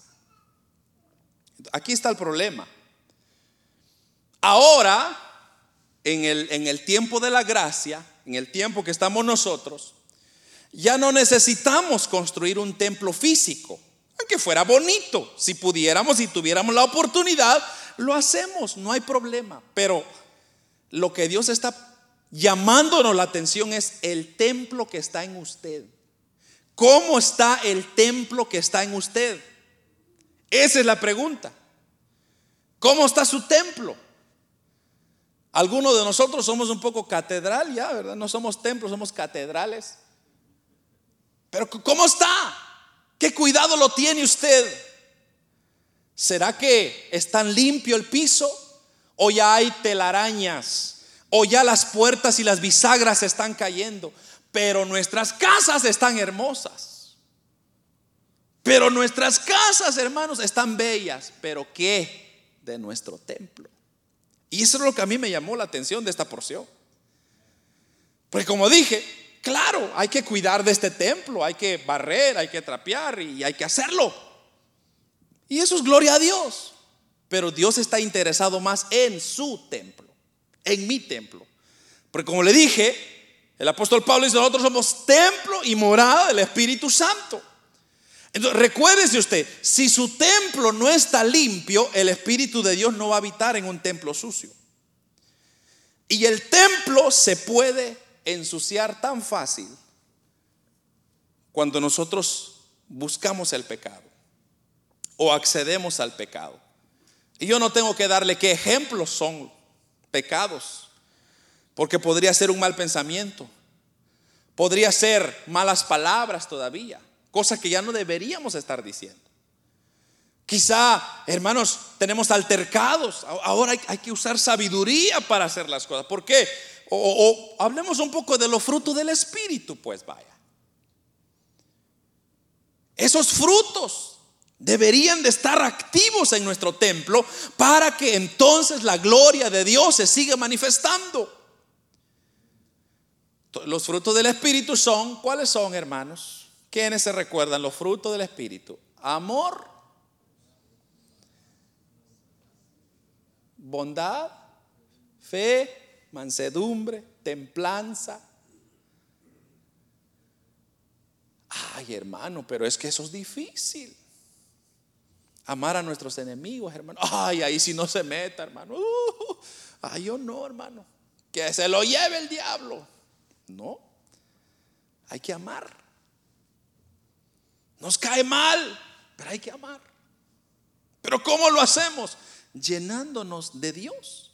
Aquí está el problema. Ahora, en el, en el tiempo de la gracia, en el tiempo que estamos nosotros, ya no necesitamos construir un templo físico, aunque fuera bonito, si pudiéramos, si tuviéramos la oportunidad, lo hacemos, no hay problema. Pero lo que Dios está llamándonos la atención es el templo que está en usted. ¿Cómo está el templo que está en usted? Esa es la pregunta. ¿Cómo está su templo? Algunos de nosotros somos un poco catedral ya, ¿verdad? No somos templos, somos catedrales. Pero ¿cómo está? ¿Qué cuidado lo tiene usted? ¿Será que es tan limpio el piso? ¿O ya hay telarañas? ¿O ya las puertas y las bisagras están cayendo? Pero nuestras casas están hermosas. Pero nuestras casas, hermanos, están bellas. Pero ¿qué de nuestro templo? Y eso es lo que a mí me llamó la atención de esta porción. Porque como dije, claro, hay que cuidar de este templo, hay que barrer, hay que trapear y hay que hacerlo. Y eso es gloria a Dios. Pero Dios está interesado más en su templo, en mi templo. Porque como le dije, el apóstol Pablo dice, nosotros somos templo y morada del Espíritu Santo. Entonces, recuérdese usted, si su templo no está limpio, el Espíritu de Dios no va a habitar en un templo sucio. Y el templo se puede ensuciar tan fácil cuando nosotros buscamos el pecado o accedemos al pecado. Y yo no tengo que darle qué ejemplos son pecados, porque podría ser un mal pensamiento, podría ser malas palabras todavía, cosas que ya no deberíamos estar diciendo. Quizá, hermanos, tenemos altercados. Ahora hay, que usar sabiduría para hacer las cosas. ¿Por qué? O, o hablemos un poco de los frutos del Espíritu, pues vaya. Esos frutos deberían de estar activos en nuestro templo para que entonces la gloria de Dios se siga manifestando. Los frutos del Espíritu son, ¿cuáles son, hermanos? ¿Quiénes se recuerdan los frutos del Espíritu? Amor, bondad, fe, mansedumbre, templanza. Ay, hermano, pero es que eso es difícil. Amar a nuestros enemigos, hermano. Ay, ahí si no se meta, hermano. Uh, ay, yo no, hermano. Que se lo lleve el diablo. No. Hay que amar. Nos cae mal, pero hay que amar. Pero ¿cómo lo hacemos? Llenándonos de Dios.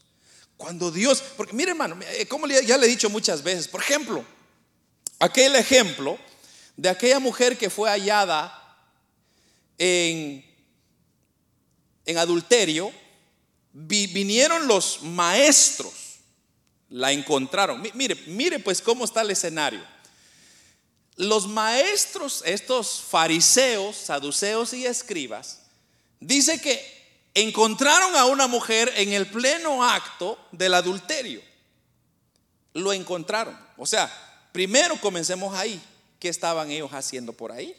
Cuando Dios, porque mire hermano, eh, como ya le he dicho muchas veces, por ejemplo, aquel ejemplo de aquella mujer que fue hallada en en adulterio, vinieron los maestros, la encontraron. Mire, mire pues cómo está el escenario. Los maestros, estos fariseos, saduceos y escribas, dice que encontraron a una mujer en el pleno acto del adulterio. Lo encontraron. O sea, primero comencemos ahí. ¿Qué estaban ellos haciendo por ahí?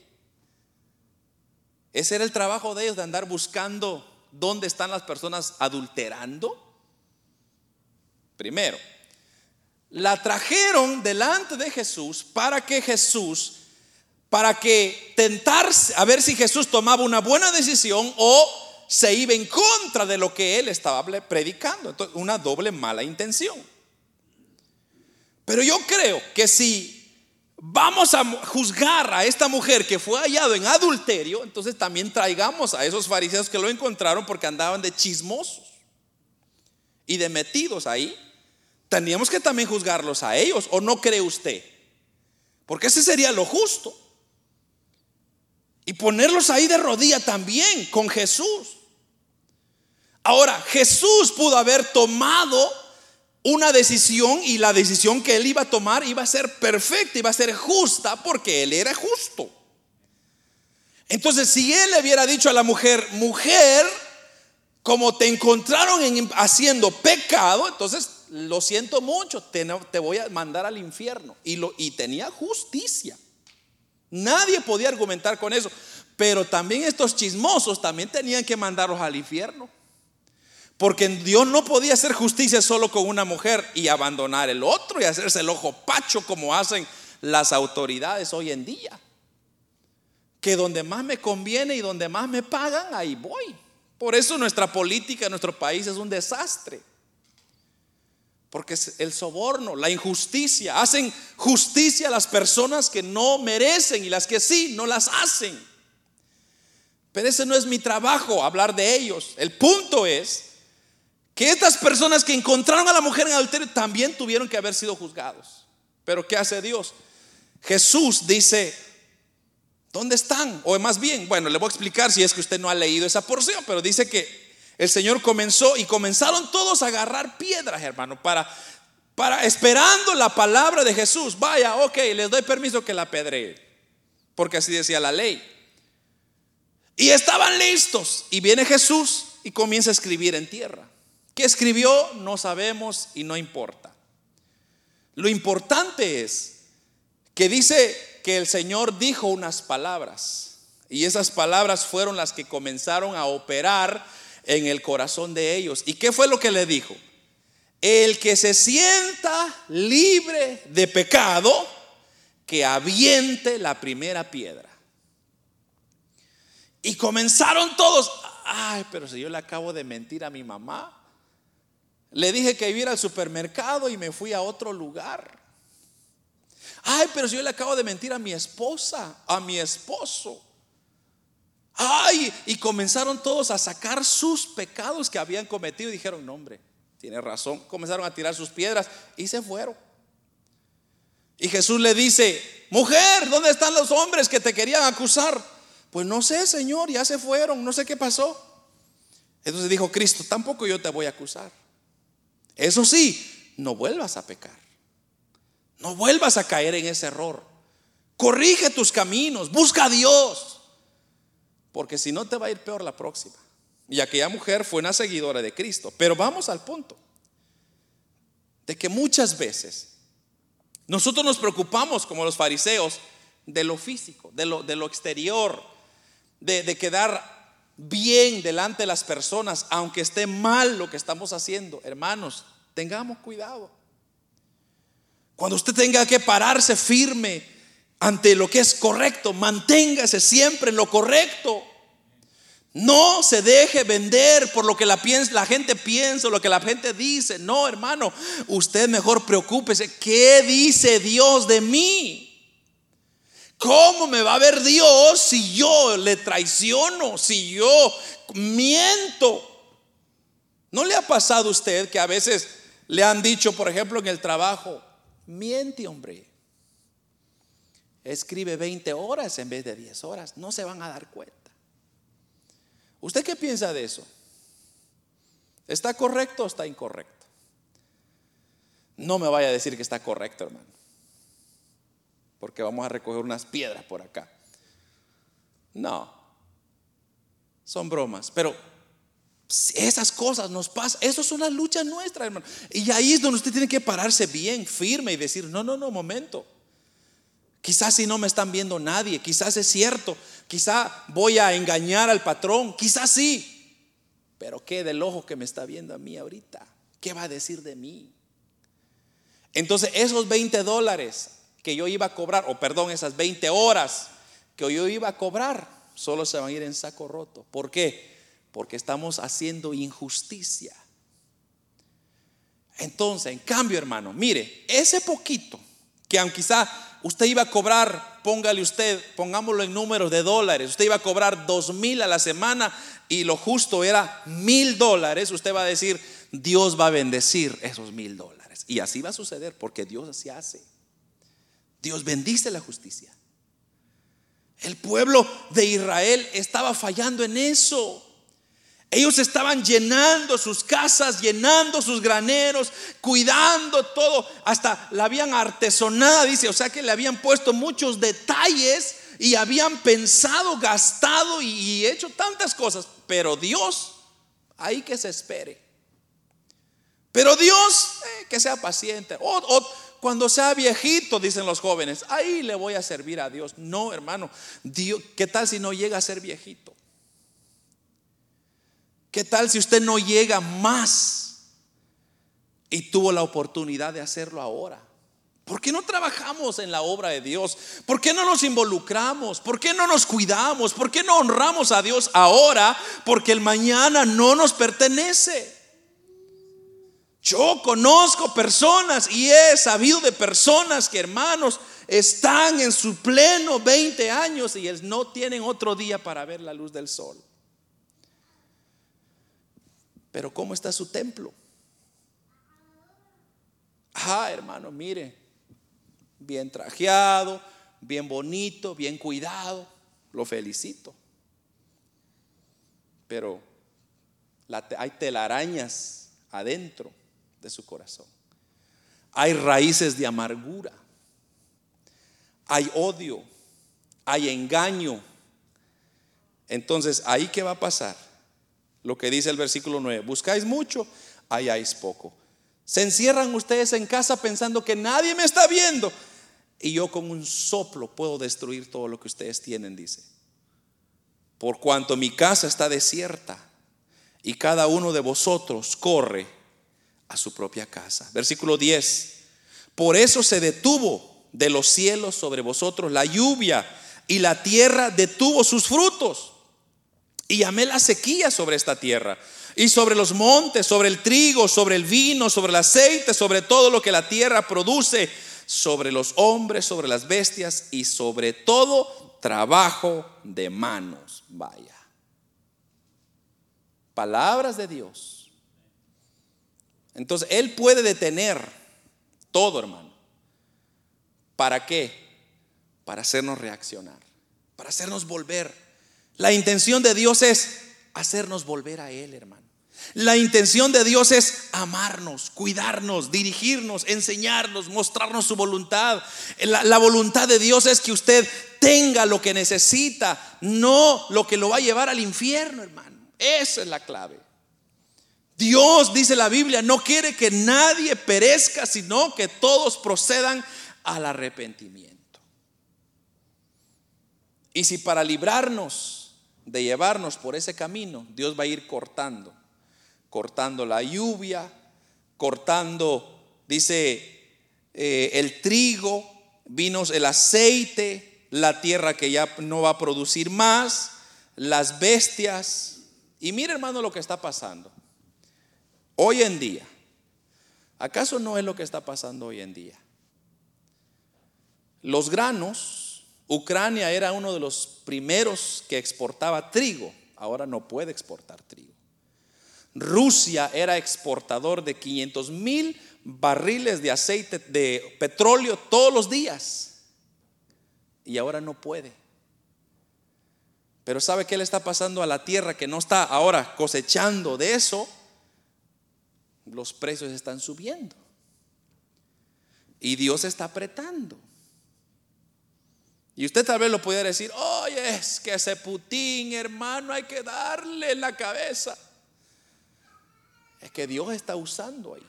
Ese era el trabajo de ellos de andar buscando dónde están las personas adulterando? Primero, la trajeron delante de Jesús para que Jesús, para que tentarse, a ver si Jesús tomaba una buena decisión o se iba en contra de lo que él estaba predicando. Entonces, una doble mala intención. Pero yo creo que si vamos a juzgar a esta mujer que fue hallado en adulterio, entonces también traigamos a esos fariseos que lo encontraron porque andaban de chismosos y de metidos ahí. Tendríamos que también juzgarlos a ellos, ¿o no cree usted? Porque ese sería lo justo. Y ponerlos ahí de rodilla también con Jesús. Ahora, Jesús pudo haber tomado una decisión y la decisión que él iba a tomar iba a ser perfecta, iba a ser justa porque él era justo. Entonces, si él le hubiera dicho a la mujer, mujer, como te encontraron haciendo pecado, entonces lo siento mucho, te, voy a mandar al infierno. Y, lo, y tenía justicia. Nadie podía argumentar con eso. Pero también estos chismosos también tenían que mandarlos al infierno. Porque Dios no podía hacer justicia solo con una mujer y abandonar el otro y hacerse el ojo pacho como hacen las autoridades hoy en día. Que donde más me conviene y donde más me pagan, ahí voy. Por eso nuestra política en nuestro país es un desastre. Porque el soborno, la injusticia. Hacen justicia a las personas que no merecen y las que sí, no las hacen. Pero ese no es mi trabajo, hablar de ellos. El punto es que estas personas que encontraron a la mujer en adulterio también tuvieron que haber sido juzgados. Pero ¿qué hace Dios? Jesús dice, ¿dónde están? O más bien, bueno, le voy a explicar si es que usted no ha leído esa porción, pero dice que el Señor comenzó y comenzaron todos a agarrar piedras, hermano, para, para esperando la palabra de Jesús. Vaya, ok, les doy permiso que la apedreen, porque así decía la ley. Y estaban listos. Y viene Jesús y comienza a escribir en tierra. ¿Qué escribió? No sabemos y no importa. Lo importante es, que dice que el Señor dijo unas palabras y esas palabras fueron las que comenzaron a operar en el corazón de ellos. ¿Y qué fue lo que le dijo? El que se sienta libre de pecado, que aviente la primera piedra. Y comenzaron todos, ay, pero si yo le acabo de mentir a mi mamá, le dije que iba al supermercado y me fui a otro lugar. Ay, pero si yo le acabo de mentir a mi esposa, a mi esposo. Ay, y comenzaron todos a sacar sus pecados que habían cometido y dijeron, no hombre, tiene razón. Comenzaron a tirar sus piedras y se fueron. Y Jesús le dice, mujer, ¿dónde están los hombres que te querían acusar? Pues no sé, Señor, ya se fueron, no sé qué pasó. Entonces dijo Cristo, tampoco yo te voy a acusar. Eso sí, no vuelvas a pecar. No vuelvas a caer en ese error. Corrige tus caminos, busca a Dios. Porque si no te va a ir peor la próxima. Y aquella mujer fue una seguidora de Cristo. Pero vamos al punto. De que muchas veces nosotros nos preocupamos como los fariseos de lo físico, de lo, exterior, de quedar bien delante de las personas, aunque esté mal lo que estamos haciendo. Hermanos, tengamos cuidado. Cuando usted tenga que pararse firme ante lo que es correcto, manténgase siempre en lo correcto. No se deje vender por lo que la, la gente piensa, lo que la gente dice. No, hermano, usted mejor preocúpese. ¿Qué dice Dios de mí? ¿Cómo me va a ver Dios si yo le traiciono, si yo miento? ¿No le ha pasado a usted que a veces le han dicho, por ejemplo, en el trabajo, miente hombre, escribe 20 horas en vez de 10 horas, no se van a dar cuenta? ¿Usted qué piensa de eso? ¿Está correcto o está incorrecto? No me vaya a decir que está correcto, hermano porque vamos a recoger unas piedras por acá. No, son bromas, pero esas cosas nos pasan, eso es una lucha nuestra, hermano. Y ahí es donde usted tiene que pararse bien, firme y decir, no, no, no, momento. Quizás si no me están viendo nadie, quizás es cierto, quizás voy a engañar al patrón, quizás sí. Pero ¿qué del ojo que me está viendo a mí ahorita? ¿Qué va a decir de mí? Entonces esos 20 dólares que yo iba a cobrar, o perdón, esas 20 horas que yo iba a cobrar, solo se van a ir en saco roto. ¿Por qué? Porque estamos haciendo injusticia. Entonces, en cambio, hermano, mire, ese poquito, que aunque quizá usted iba a cobrar, póngale usted, pongámoslo en números de dólares, usted iba a cobrar dos mil a la semana y lo justo era mil dólares, usted va a decir, Dios va a bendecir esos mil dólares. Y así va a suceder, porque Dios así hace. Dios bendice la justicia. El pueblo de Israel estaba fallando en eso. Ellos estaban llenando sus casas, llenando sus graneros, cuidando todo, hasta la habían artesonada, dice, o sea que le habían puesto muchos detalles y habían pensado, gastado y, hecho tantas cosas, pero Dios, ahí que se espere. Pero Dios, eh, que sea paciente. Cuando sea viejito, dicen los jóvenes, ahí le voy a servir a Dios. No, hermano, Dios, ¿qué tal si no llega a ser viejito? ¿Qué tal si usted no llega más y tuvo la oportunidad de hacerlo ahora? ¿Por qué no trabajamos en la obra de Dios? ¿Por qué no nos involucramos? ¿Por qué no nos cuidamos? ¿Por qué no honramos a Dios ahora? Porque el mañana no nos pertenece. Yo conozco personas y he sabido de personas que hermanos están en su pleno 20 años y no tienen otro día para ver la luz del sol. Pero ¿cómo está su templo? Ah, hermano, mire, bien trajeado, bien bonito, bien cuidado, lo felicito. Pero hay telarañas adentro de su corazón. Hay raíces de amargura, hay odio, hay engaño. Entonces, ¿ahí qué va a pasar? Lo que dice el versículo 9, buscáis mucho, halláis poco. Se encierran ustedes en casa pensando que nadie me está viendo. y yo con un soplo puedo destruir todo lo que ustedes tienen, dice. Por cuanto mi casa está desierta y cada uno de vosotros corre a su propia casa. Versículo 10. Por eso se detuvo de los cielos sobre vosotros la lluvia y la tierra detuvo sus frutos. Y llamé la sequía sobre esta tierra y sobre los montes, sobre el trigo, sobre el vino, sobre el aceite, sobre todo lo que la tierra produce, sobre los hombres, sobre las bestias y sobre todo trabajo de manos. Vaya. Palabras de Dios. Entonces, Él puede detener todo, hermano. ¿Para qué? Para hacernos reaccionar, para hacernos volver. La intención de Dios es hacernos volver a Él, hermano. La intención de Dios es amarnos, cuidarnos, dirigirnos, enseñarnos, mostrarnos su voluntad. La, voluntad de Dios es que usted tenga lo que necesita, no lo que lo va a llevar al infierno, hermano. Esa es la clave. Dios, dice la Biblia, no quiere que nadie perezca, sino que todos procedan al arrepentimiento. Y si para librarnos de llevarnos por ese camino, Dios va a ir cortando, cortando la lluvia, cortando, dice, eh, el trigo, vinos, el aceite, la tierra que ya no va a producir más, las bestias. Y mire hermano lo que está pasando. Hoy en día, ¿acaso no es lo que está pasando hoy en día? Los granos, Ucrania era uno de los primeros que exportaba trigo, ahora no puede exportar trigo. Rusia era exportador de 500 mil barriles de aceite, de petróleo todos los días, y ahora no puede. Pero ¿sabe qué le está pasando a la tierra que no está ahora cosechando de eso? los precios están subiendo. Y Dios está apretando. Y usted tal vez lo pudiera decir, oye, es que ese Putin, hermano, hay que darle en la cabeza. Es que Dios está usando ahí.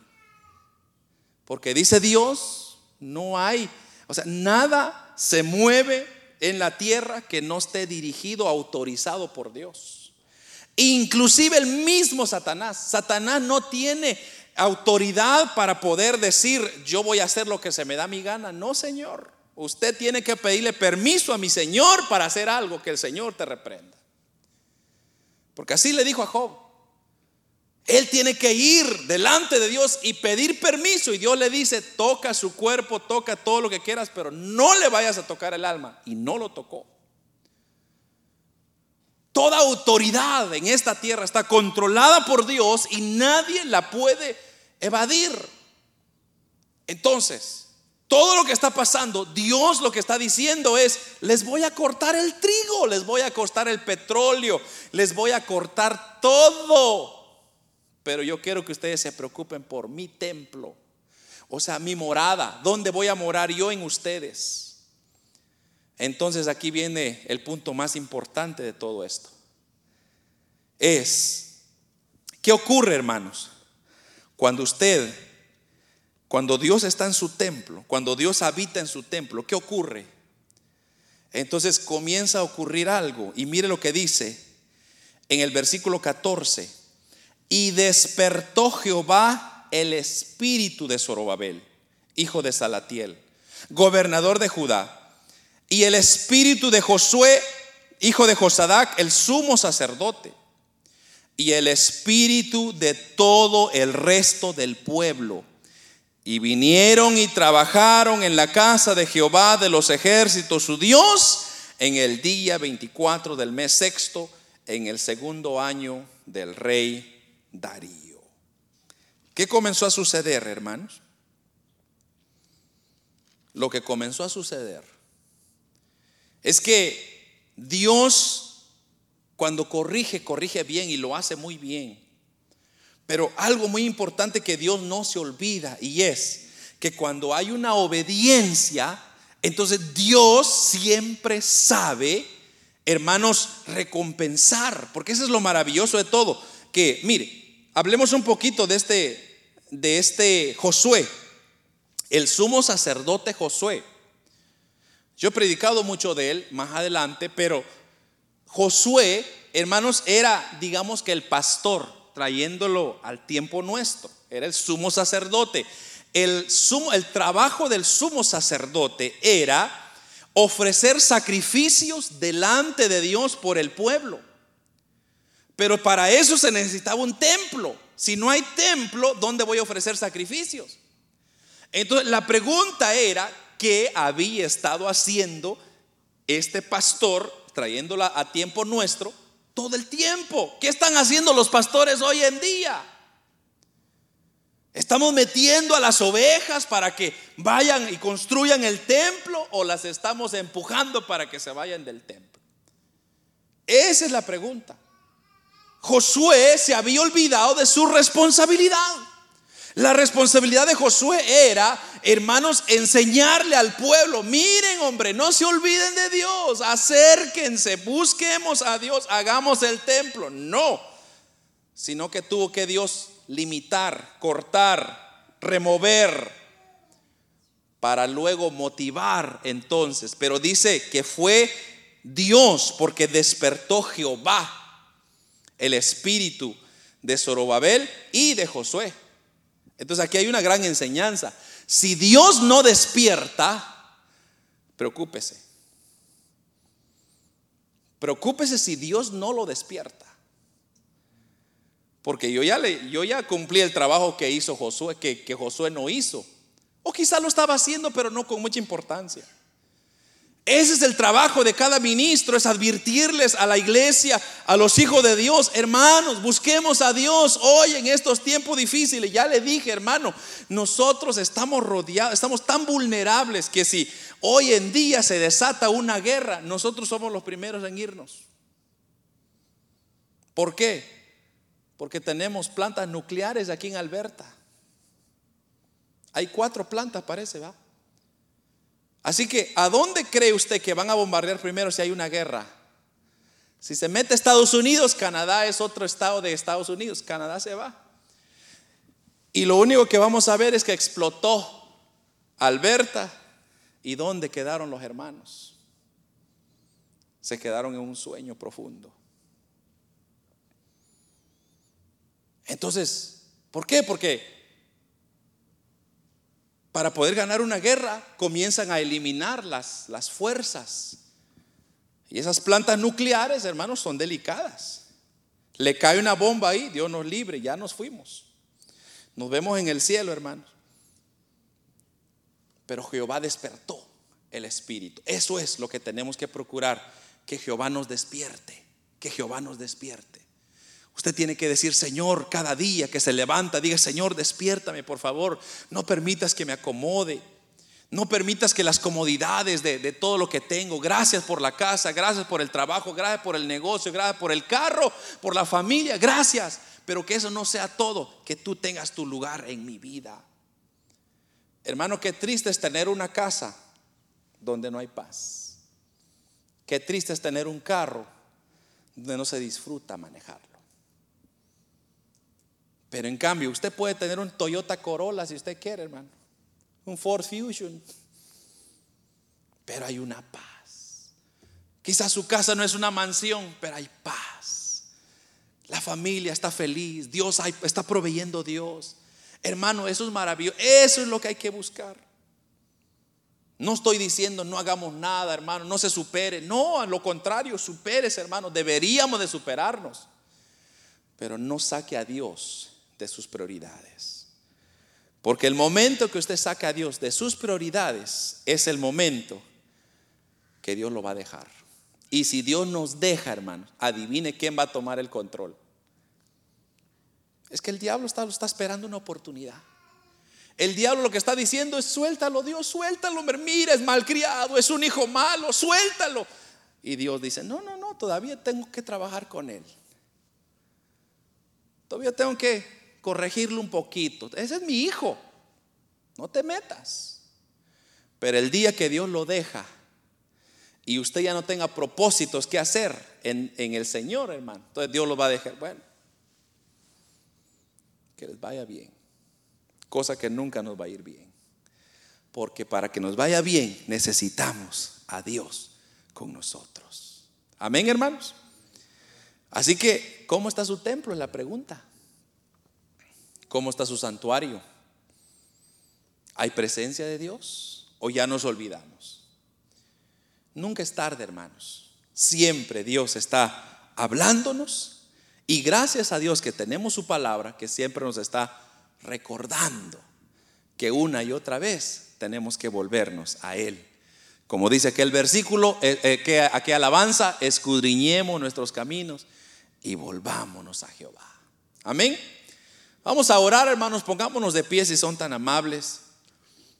Porque dice Dios, no hay, o sea, nada se mueve en la tierra que no esté dirigido, autorizado por Dios. Inclusive el mismo Satanás. Satanás no tiene autoridad para poder decir, yo voy a hacer lo que se me da mi gana. No, Señor. Usted tiene que pedirle permiso a mi Señor para hacer algo que el Señor te reprenda. Porque así le dijo a Job. Él tiene que ir delante de Dios y pedir permiso. Y Dios le dice, toca su cuerpo, toca todo lo que quieras, pero no le vayas a tocar el alma. Y no lo tocó. Toda autoridad en esta tierra está controlada por Dios y nadie la puede evadir. Entonces, todo lo que está pasando, Dios lo que está diciendo es, les voy a cortar el trigo, les voy a cortar el petróleo, les voy a cortar todo. Pero yo quiero que ustedes se preocupen por mi templo, o sea, mi morada, ¿dónde voy a morar yo en ustedes? Entonces aquí viene el punto más importante de todo esto. Es, ¿qué ocurre hermanos? Cuando usted, cuando Dios está en su templo, cuando Dios habita en su templo, ¿qué ocurre? Entonces comienza a ocurrir algo. Y mire lo que dice en el versículo 14. Y despertó Jehová el espíritu de Zorobabel, hijo de Salatiel, gobernador de Judá y el espíritu de Josué, hijo de Josadac, el sumo sacerdote, y el espíritu de todo el resto del pueblo. Y vinieron y trabajaron en la casa de Jehová de los ejércitos, su Dios, en el día 24 del mes sexto, en el segundo año del rey Darío. ¿Qué comenzó a suceder, hermanos? Lo que comenzó a suceder es que Dios cuando corrige, corrige bien y lo hace muy bien. Pero algo muy importante que Dios no se olvida y es que cuando hay una obediencia, entonces Dios siempre sabe, hermanos, recompensar, porque eso es lo maravilloso de todo, que mire, hablemos un poquito de este de este Josué, el sumo sacerdote Josué. Yo he predicado mucho de él más adelante, pero Josué, hermanos, era, digamos que el pastor, trayéndolo al tiempo nuestro. Era el sumo sacerdote. El, sumo, el trabajo del sumo sacerdote era ofrecer sacrificios delante de Dios por el pueblo. Pero para eso se necesitaba un templo. Si no hay templo, ¿dónde voy a ofrecer sacrificios? Entonces la pregunta era, ¿qué había estado haciendo este pastor, trayéndola a tiempo nuestro, todo el tiempo? ¿Qué están haciendo los pastores hoy en día? ¿Estamos metiendo a las ovejas para que vayan y construyan el templo o las estamos empujando para que se vayan del templo? Esa es la pregunta. Josué se había olvidado de su responsabilidad. La responsabilidad de Josué era, hermanos, enseñarle al pueblo, miren hombre, no se olviden de Dios, acérquense, busquemos a Dios, hagamos el templo. No, sino que tuvo que Dios limitar, cortar, remover, para luego motivar entonces. Pero dice que fue Dios porque despertó Jehová el espíritu de Zorobabel y de Josué. Entonces aquí hay una gran enseñanza. Si Dios no despierta, preocúpese. Preocúpese si Dios no lo despierta. Porque yo ya, yo ya cumplí el trabajo que hizo Josué, que, que Josué no hizo. O quizá lo estaba haciendo, pero no con mucha importancia. Ese es el trabajo de cada ministro, es advertirles a la iglesia, a los hijos de Dios, hermanos, busquemos a Dios hoy en estos tiempos difíciles. Ya le dije, hermano, nosotros estamos rodeados, estamos tan vulnerables que si hoy en día se desata una guerra, nosotros somos los primeros en irnos. ¿Por qué? Porque tenemos plantas nucleares aquí en Alberta. Hay cuatro plantas, parece, ¿va? Así que, ¿a dónde cree usted que van a bombardear primero si hay una guerra? Si se mete Estados Unidos, Canadá es otro estado de Estados Unidos, Canadá se va. Y lo único que vamos a ver es que explotó Alberta y dónde quedaron los hermanos. Se quedaron en un sueño profundo. Entonces, ¿por qué? Porque para poder ganar una guerra, comienzan a eliminar las, las fuerzas. Y esas plantas nucleares, hermanos, son delicadas. Le cae una bomba ahí, Dios nos libre, ya nos fuimos. Nos vemos en el cielo, hermanos. Pero Jehová despertó el espíritu. Eso es lo que tenemos que procurar, que Jehová nos despierte, que Jehová nos despierte. Usted tiene que decir, Señor, cada día que se levanta, diga, Señor, despiértame, por favor. No permitas que me acomode. No permitas que las comodidades de, todo lo que tengo, gracias por la casa, gracias por el trabajo, gracias por el negocio, gracias por el carro, por la familia, gracias. Pero que eso no sea todo, que tú tengas tu lugar en mi vida. Hermano, qué triste es tener una casa donde no hay paz. Qué triste es tener un carro donde no se disfruta manejar. Pero en cambio, usted puede tener un Toyota Corolla si usted quiere, hermano. Un Ford Fusion. Pero hay una paz. Quizás su casa no es una mansión, pero hay paz. La familia está feliz. Dios está proveyendo Dios. Hermano, eso es maravilloso. Eso es lo que hay que buscar. No estoy diciendo no hagamos nada, hermano, no se supere. No, a lo contrario, superes, hermano. Deberíamos de superarnos. Pero no saque a Dios de sus prioridades. Porque el momento que usted saca a Dios de sus prioridades es el momento que Dios lo va a dejar. Y si Dios nos deja, hermano, adivine quién va a tomar el control. Es que el diablo está, está esperando una oportunidad. El diablo lo que está diciendo es suéltalo, Dios, suéltalo, mira, es malcriado, es un hijo malo, suéltalo. Y Dios dice, no, no, no, todavía tengo que trabajar con él. Todavía tengo que corregirlo un poquito. Ese es mi hijo. No te metas. Pero el día que Dios lo deja y usted ya no tenga propósitos que hacer en, en el Señor, hermano, entonces Dios lo va a dejar. Bueno, que les vaya bien. Cosa que nunca nos va a ir bien. Porque para que nos vaya bien necesitamos a Dios con nosotros. Amén, hermanos. Así que, ¿cómo está su templo? Es la pregunta. ¿Cómo está su santuario? ¿Hay presencia de Dios o ya nos olvidamos? Nunca es tarde, hermanos. Siempre Dios está hablándonos y gracias a Dios que tenemos su palabra que siempre nos está recordando que una y otra vez tenemos que volvernos a Él. Como dice aquel versículo, eh, eh, que aquí alabanza, escudriñemos nuestros caminos y volvámonos a Jehová. Amén. Vamos a orar, hermanos, pongámonos de pie si son tan amables.